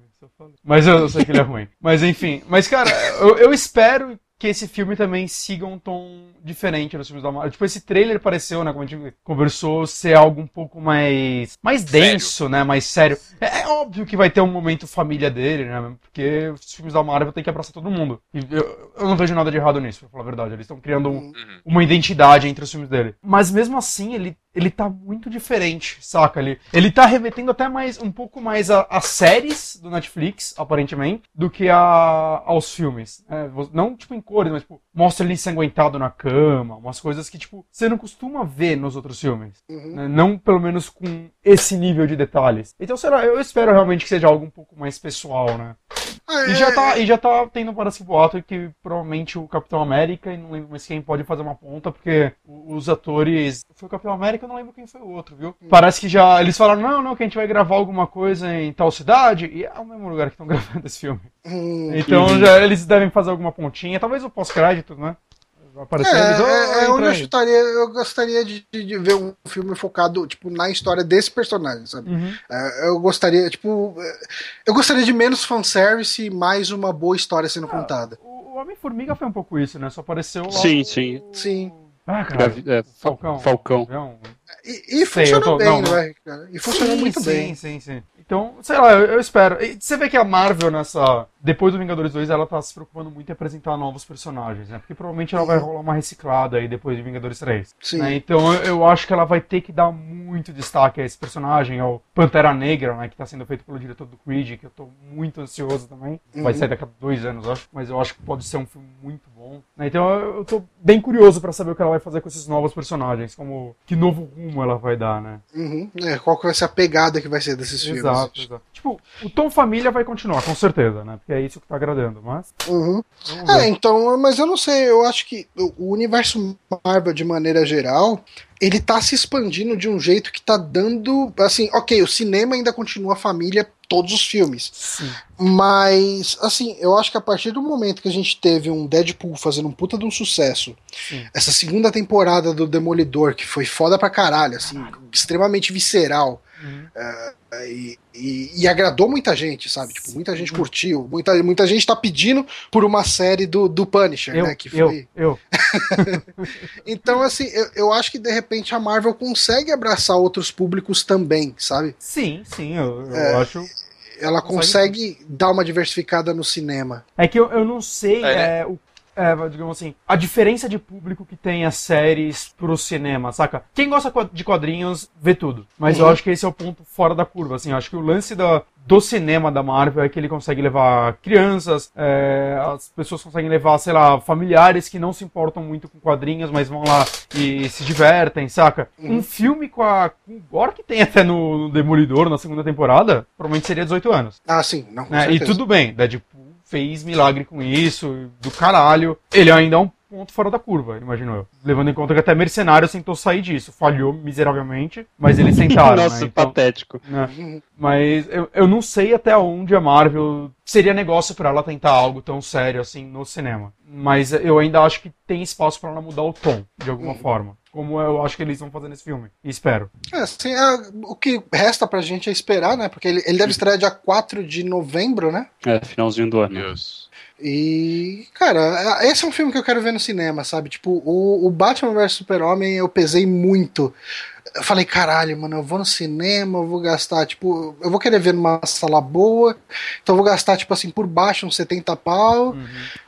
Mas eu, eu sei que ele é ruim. Mas enfim. Mas, cara, eu, eu espero que esse filme também siga um tom diferente nos filmes da Marvel. Tipo, esse trailer pareceu, né, como a gente conversou, ser algo um pouco mais mais denso, sério. né, mais sério. É, é, óbvio que vai ter um momento família dele, né, porque os filmes da Marvel tem que abraçar todo mundo. E eu, eu não vejo nada de errado nisso, pra falar a verdade. Eles estão criando um, uhum. uma identidade entre os filmes dele. Mas mesmo assim, ele ele tá muito diferente, saca? Ele, ele tá remetendo até mais um pouco mais a, a séries do Netflix, aparentemente, do que a, aos filmes. É, não, tipo, em cores, mas, tipo, mostra ele ensanguentado na cama, umas coisas que, tipo, você não costuma ver nos outros filmes. Uhum. Né? Não, pelo menos, com esse nível de detalhes. Então, será, eu espero realmente que seja algo um pouco mais pessoal, né? Ah, e, já tá, é. e já tá tendo para esse boato que provavelmente o Capitão América, e não lembro mais quem pode fazer uma ponta, porque os atores. Foi o Capitão América, eu não lembro quem foi o outro, viu? Hum. Parece que já. Eles falaram, não, não, que a gente vai gravar alguma coisa em tal cidade, e é o mesmo lugar que estão gravando esse filme. Hum, então já, eles devem fazer alguma pontinha, talvez o pós-crédito, né? Aparecer é, é, é onde eu chutaria, eu gostaria de, de, ver um filme focado, tipo, na história desse personagem, sabe? Uhum. É, eu gostaria, tipo, eu gostaria de menos fanservice e mais uma boa história sendo ah, contada. O Homem-Formiga foi um pouco isso, né? Só apareceu lá Sim, sim. Sim. Ah, cara, é, Falcão. Falcão. E, e funcionou tô, bem, não, né? E funcionou sim, muito sim, bem. Sim, sim, sim. Então, sei lá, eu, eu, espero. E você vê que a Marvel nessa. Depois do Vingadores 2, ela tá se preocupando muito em apresentar novos personagens, né? Porque provavelmente ela vai rolar uma reciclada aí depois de Vingadores 3. Sim. Né? Então eu, eu, acho que ela vai ter que dar muito destaque a esse personagem, ao Pantera Negra, né? Que tá sendo feito pelo diretor do Creed, que eu tô muito ansioso também. Uhum. Vai sair daqui a dois anos, acho. Mas eu acho que pode ser um filme muito bom. Né? Então eu, eu tô bem curioso para saber o que ela vai fazer com esses novos personagens. Como que novo rumo ela vai dar, né? Uhum. É, qual que vai ser a pegada que vai ser desses exato, filmes. Exato, exato. Tipo, o tom família vai continuar, com certeza, né? Porque é isso que tá agradando, mas. Uhum. É, então, mas eu não sei, eu acho que o universo Marvel, de maneira geral, ele tá se expandindo de um jeito que tá dando. Assim, ok, o cinema ainda continua família, todos os filmes. Sim. Mas, assim, eu acho que a partir do momento que a gente teve um Deadpool fazendo um puta de um sucesso, Sim. essa segunda temporada do Demolidor, que foi foda pra caralho, assim, caralho. extremamente visceral. Uhum. Uh, e, e, e, agradou muita gente, sabe? Tipo, muita gente curtiu, muita, muita gente tá pedindo por uma série do, do Punisher, eu, né? Que foi... Eu, eu. então, assim, eu, eu acho que de repente a Marvel consegue abraçar outros públicos também, sabe? Sim, sim, eu, eu é, acho. Ela consegue, consegue dar uma diversificada no cinema. É que eu, eu não sei é, é, o é, digamos assim, a diferença de público que tem as séries pro cinema, saca? Quem gosta de quadrinhos vê tudo. Mas uhum. eu acho que esse é o ponto fora da curva, assim. Eu acho que o lance da, do cinema da Marvel é que ele consegue levar crianças, é, as pessoas conseguem levar, sei lá, familiares que não se importam muito com quadrinhos, mas vão lá e se divertem, saca? Um filme com a com o gore que tem até no Demolidor na segunda temporada, provavelmente seria 18 anos. Ah, sim, não, com né? E tudo bem, Deadpool fez milagre com isso, do caralho. Ele ainda é um ponto fora da curva, imagino eu. Levando em conta que até Mercenários tentou sair disso. Falhou miseravelmente, mas eles tentaram, Nossa, né? Então, patético. né? Mas eu, eu não sei até onde a Marvel seria negócio pra ela tentar algo tão sério assim no cinema. Mas eu ainda acho que tem espaço pra ela mudar o tom, de alguma forma. Como eu acho que eles vão fazer nesse filme. E espero. É, assim, é, o que resta pra gente é esperar, né? Porque ele, ele deve estrear dia 4 de novembro, né? É, finalzinho do ano. E, cara, esse é um filme que eu quero ver no cinema, sabe? Tipo, o, o Batman vs Super-Homem eu pesei muito. Eu falei, caralho, mano, eu vou no cinema, eu vou gastar, tipo, eu vou querer ver numa sala boa, então eu vou gastar, tipo assim, por baixo uns 70 pau,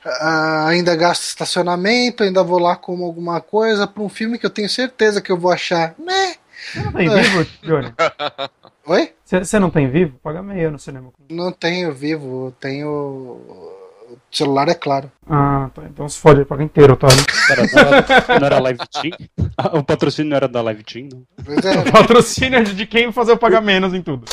ah, ainda gasto estacionamento, ainda vou lá como alguma coisa pra um filme que eu tenho certeza que eu vou achar, né? Você não tem vivo, Johnny? Oi? Você não tem vivo? Paga meia no cinema. Não tenho vivo, tenho. O celular é claro. Ah, tá. Então se fode, paga inteiro, tá? Era, não, era, não era Live Team? Ah, O patrocínio não era da Live Team, não? Pois é, Patrocínio de quem fazer eu pagar menos em tudo.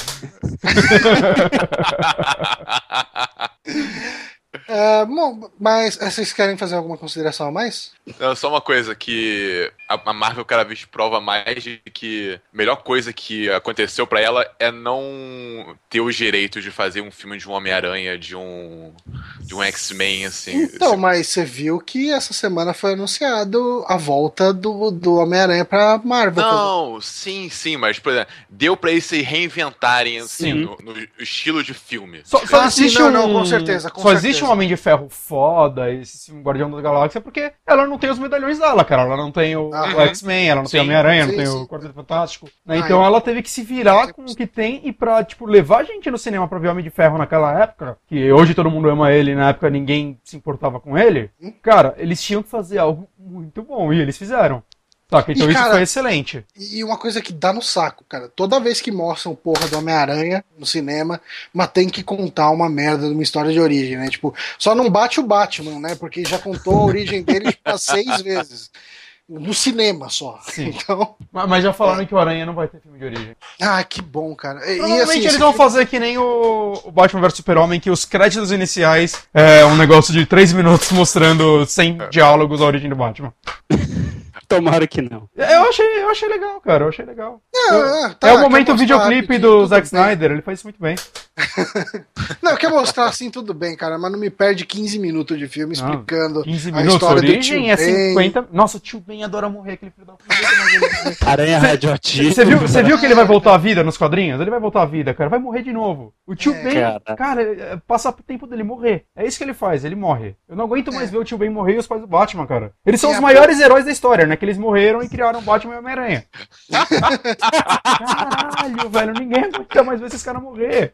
É, bom, mas vocês querem fazer alguma consideração a mais? Não, só uma coisa que a Marvel cada vez prova mais de que a melhor coisa que aconteceu pra ela é não ter os direitos de fazer um filme de um Homem-Aranha, de um de um X-Men assim. Então, mas você viu que essa semana foi anunciado a volta do, do Homem-Aranha pra Marvel. Não, sim, sim, mas por exemplo, deu pra eles se reinventarem assim, Sim. no, no estilo de filme. Só, só Ah, existe não, um... não, com certeza, com só certeza. existe um Homem de Ferro foda, esse um Guardião da Galáxia, porque ela não tem os medalhões dela, cara. Ela não tem o, O X-Men, ela não tem o Sim, Homem-Aranha, não tem sim. o Quarteto Fantástico. né? Ah, Então é. ela teve que se virar com o que tem e pra, tipo, levar a gente no cinema pra ver Homem de Ferro naquela época, que hoje todo mundo ama ele, na época ninguém se importava com ele. Hum. Cara, eles tinham que fazer algo muito bom e eles fizeram. Saca? Então E, isso cara, foi excelente. E uma coisa que dá no saco, cara. Toda vez que mostram o porra do Homem-Aranha no cinema, mas tem que contar uma merda de uma história de origem, né? Tipo, só não bate o Batman, né? Porque já contou a origem dele, tipo, seis vezes. No cinema só. Sim. Então. Mas mas já falaram que o Aranha não vai ter filme de origem. Ah, que bom, cara. E, e Provavelmente assim, eles esse vão fazer que nem o, o Batman vs Super-Homem, que os créditos iniciais é um negócio de 3 minutos mostrando sem diálogos a origem do Batman. Tomara que não. Eu achei, eu achei legal, cara, eu achei legal. Ah, tá, é o quer momento videoclipe do Zack bem. Snyder, ele faz isso muito bem. Não, quer mostrar assim, tudo bem, cara, mas não me perde 15 minutos de filme Não, explicando 15 a minutos, a história do origem tio é Ben. 50. Nossa, o tio Ben adora morrer, aquele filho da puta. Aranha radioativa. Você viu, você viu que ele vai voltar à vida nos quadrinhos? Ele vai voltar à vida, cara. Vai morrer de novo. O tio É, Ben, cara. cara, é, passa o tempo dele morrer. É isso que ele faz, ele morre. Eu não aguento mais É. ver o tio Ben morrer e os pais do Batman, cara. Eles são E os a- maiores heróis da história, né? Que eles morreram e criaram o Batman e o Homem-Aranha. Caralho, velho, ninguém aguenta mais ver esses caras morrer.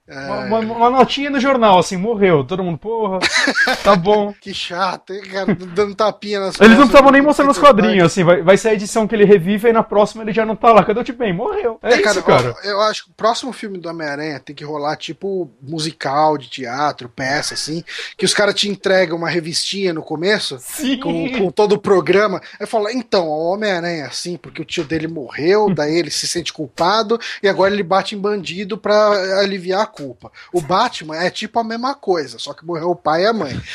Uma, uma- uma notinha no jornal, assim, morreu. Todo mundo, porra, tá bom. Que chato, hein, cara, dando tapinha nas Eles não estavam nem mostrando os quadrinhos, assim, vai, vai ser a edição que ele revive e na próxima ele já não tá lá. Cadê o Ben? Morreu. É, É, cara, isso, cara. ó, eu acho que o próximo filme do Homem-Aranha tem que rolar tipo musical de teatro, peça, assim, que os caras te entregam uma revistinha no começo. Com, com todo o programa, aí fala: então, o Homem-Aranha assim, porque o tio dele morreu, daí ele se sente culpado e agora ele bate em bandido pra aliviar a culpa. O Batman é tipo a mesma coisa, só que morreu o pai e a mãe.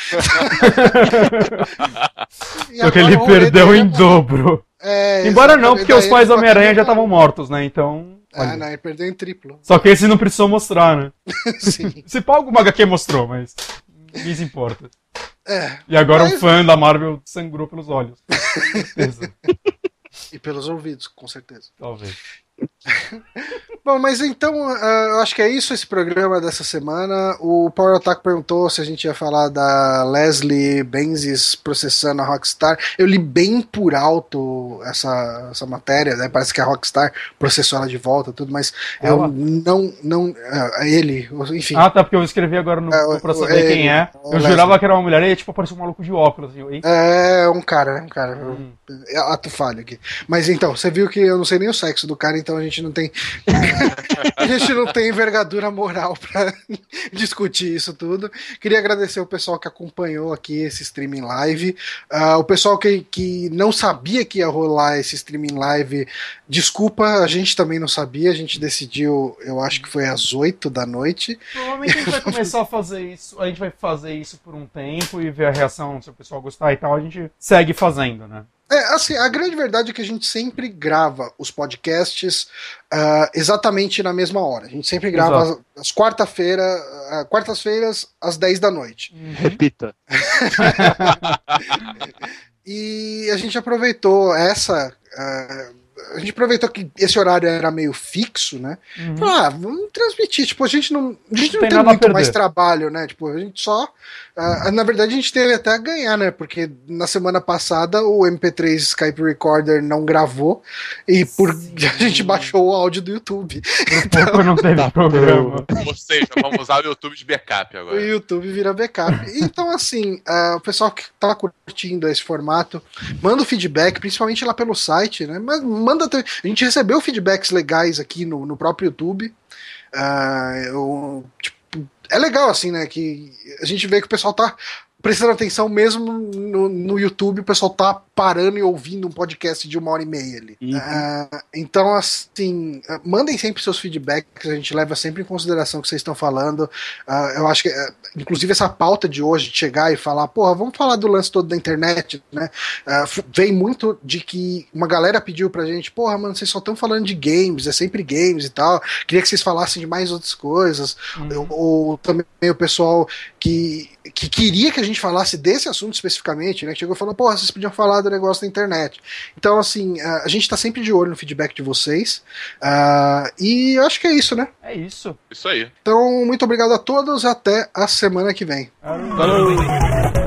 E Só que ele perdeu é em dobro. É, Embora não, porque os pais do Homem-Aranha já estavam mortos, né? Então. Ah, olha. não, ele perdeu em triplo. Só que esse não precisou mostrar, né? Sim. Se pá, alguma HQ mostrou, mas. Ninguém se importa. É, E agora um Mas- fã da Marvel sangrou pelos olhos. Com certeza. e pelos ouvidos, com certeza. Talvez. Bom, mas então, ah, eu acho que é isso esse programa dessa semana. O Power Attack perguntou se a gente ia falar da Leslie Benzies processando a Rockstar. Eu li bem por alto essa, essa matéria, né? Parece que a Rockstar processou ela de volta, tudo, mas Ela? eu não, não, ah, ele, enfim. Ah, tá, porque eu escrevi agora no É, pra saber é, quem é. Eu Leslie. jurava que era uma mulher e tipo, apareceu um maluco de óculos. Hein? É um cara, é um cara. Hum. É ato falho aqui. Mas então, você viu que eu não sei nem o sexo do cara, então a gente não tem a gente não tem envergadura moral para discutir isso tudo. Queria agradecer o pessoal que acompanhou aqui esse streaming live. Uh, o pessoal que, que não sabia que ia rolar esse streaming live, desculpa, a gente também não sabia. A gente decidiu, eu acho que foi às 8 da noite. Provavelmente a gente vai começar a fazer isso. A gente vai fazer isso por um tempo e ver a reação, se o pessoal gostar e tal. A gente segue fazendo, né? É, assim, a grande verdade é que a gente sempre grava os podcasts uh, exatamente na mesma hora. A gente sempre grava Exato. as, as quarta-feira, uh, quartas-feiras, às 10 da noite. Uhum. Repita. e a gente aproveitou essa. Uh, a gente aproveitou que esse horário era meio fixo, né? Uhum. ah, vamos transmitir. Tipo, a gente não, a gente não, tem, tem muito mais trabalho, né? Tipo, a gente só Uh, na verdade, a gente teve até a ganhar, né? Porque na semana passada o MP3 Skype Recorder não gravou e por a gente baixou o áudio do YouTube. Então não teve tá programa. Ou seja, vamos usar o YouTube de backup agora. O YouTube vira backup. Então, assim, uh, o pessoal que tá curtindo esse formato, manda o feedback, principalmente lá pelo site, né? Mas manda. A gente recebeu feedbacks legais aqui no, no próprio YouTube. Uh, eu, tipo, é legal, assim, né? Que a gente vê que o pessoal tá prestando atenção mesmo no, no YouTube, o pessoal tá parando e ouvindo um podcast de uma hora e meia ali. Uhum. Uh, então, assim, mandem sempre seus feedbacks, a gente leva sempre em consideração o que vocês estão falando. Uh, eu acho que, uh, inclusive, essa pauta de hoje, de chegar e falar, porra, vamos falar do lance todo da internet, né? vem muito de que uma galera pediu pra gente, porra, mano, vocês só estão falando de games, é sempre games e tal. Queria que vocês falassem de mais outras coisas. Uhum. Ou também o pessoal que, que queria que a gente falasse desse assunto especificamente, né? Que chegou e falou, porra, vocês podiam falar do negócio da internet. Então, assim, a gente tá sempre de olho no feedback de vocês. Uh, e acho que é isso, né? É isso. Isso aí. Então, muito obrigado a todos. Até a semana que vem. Falou.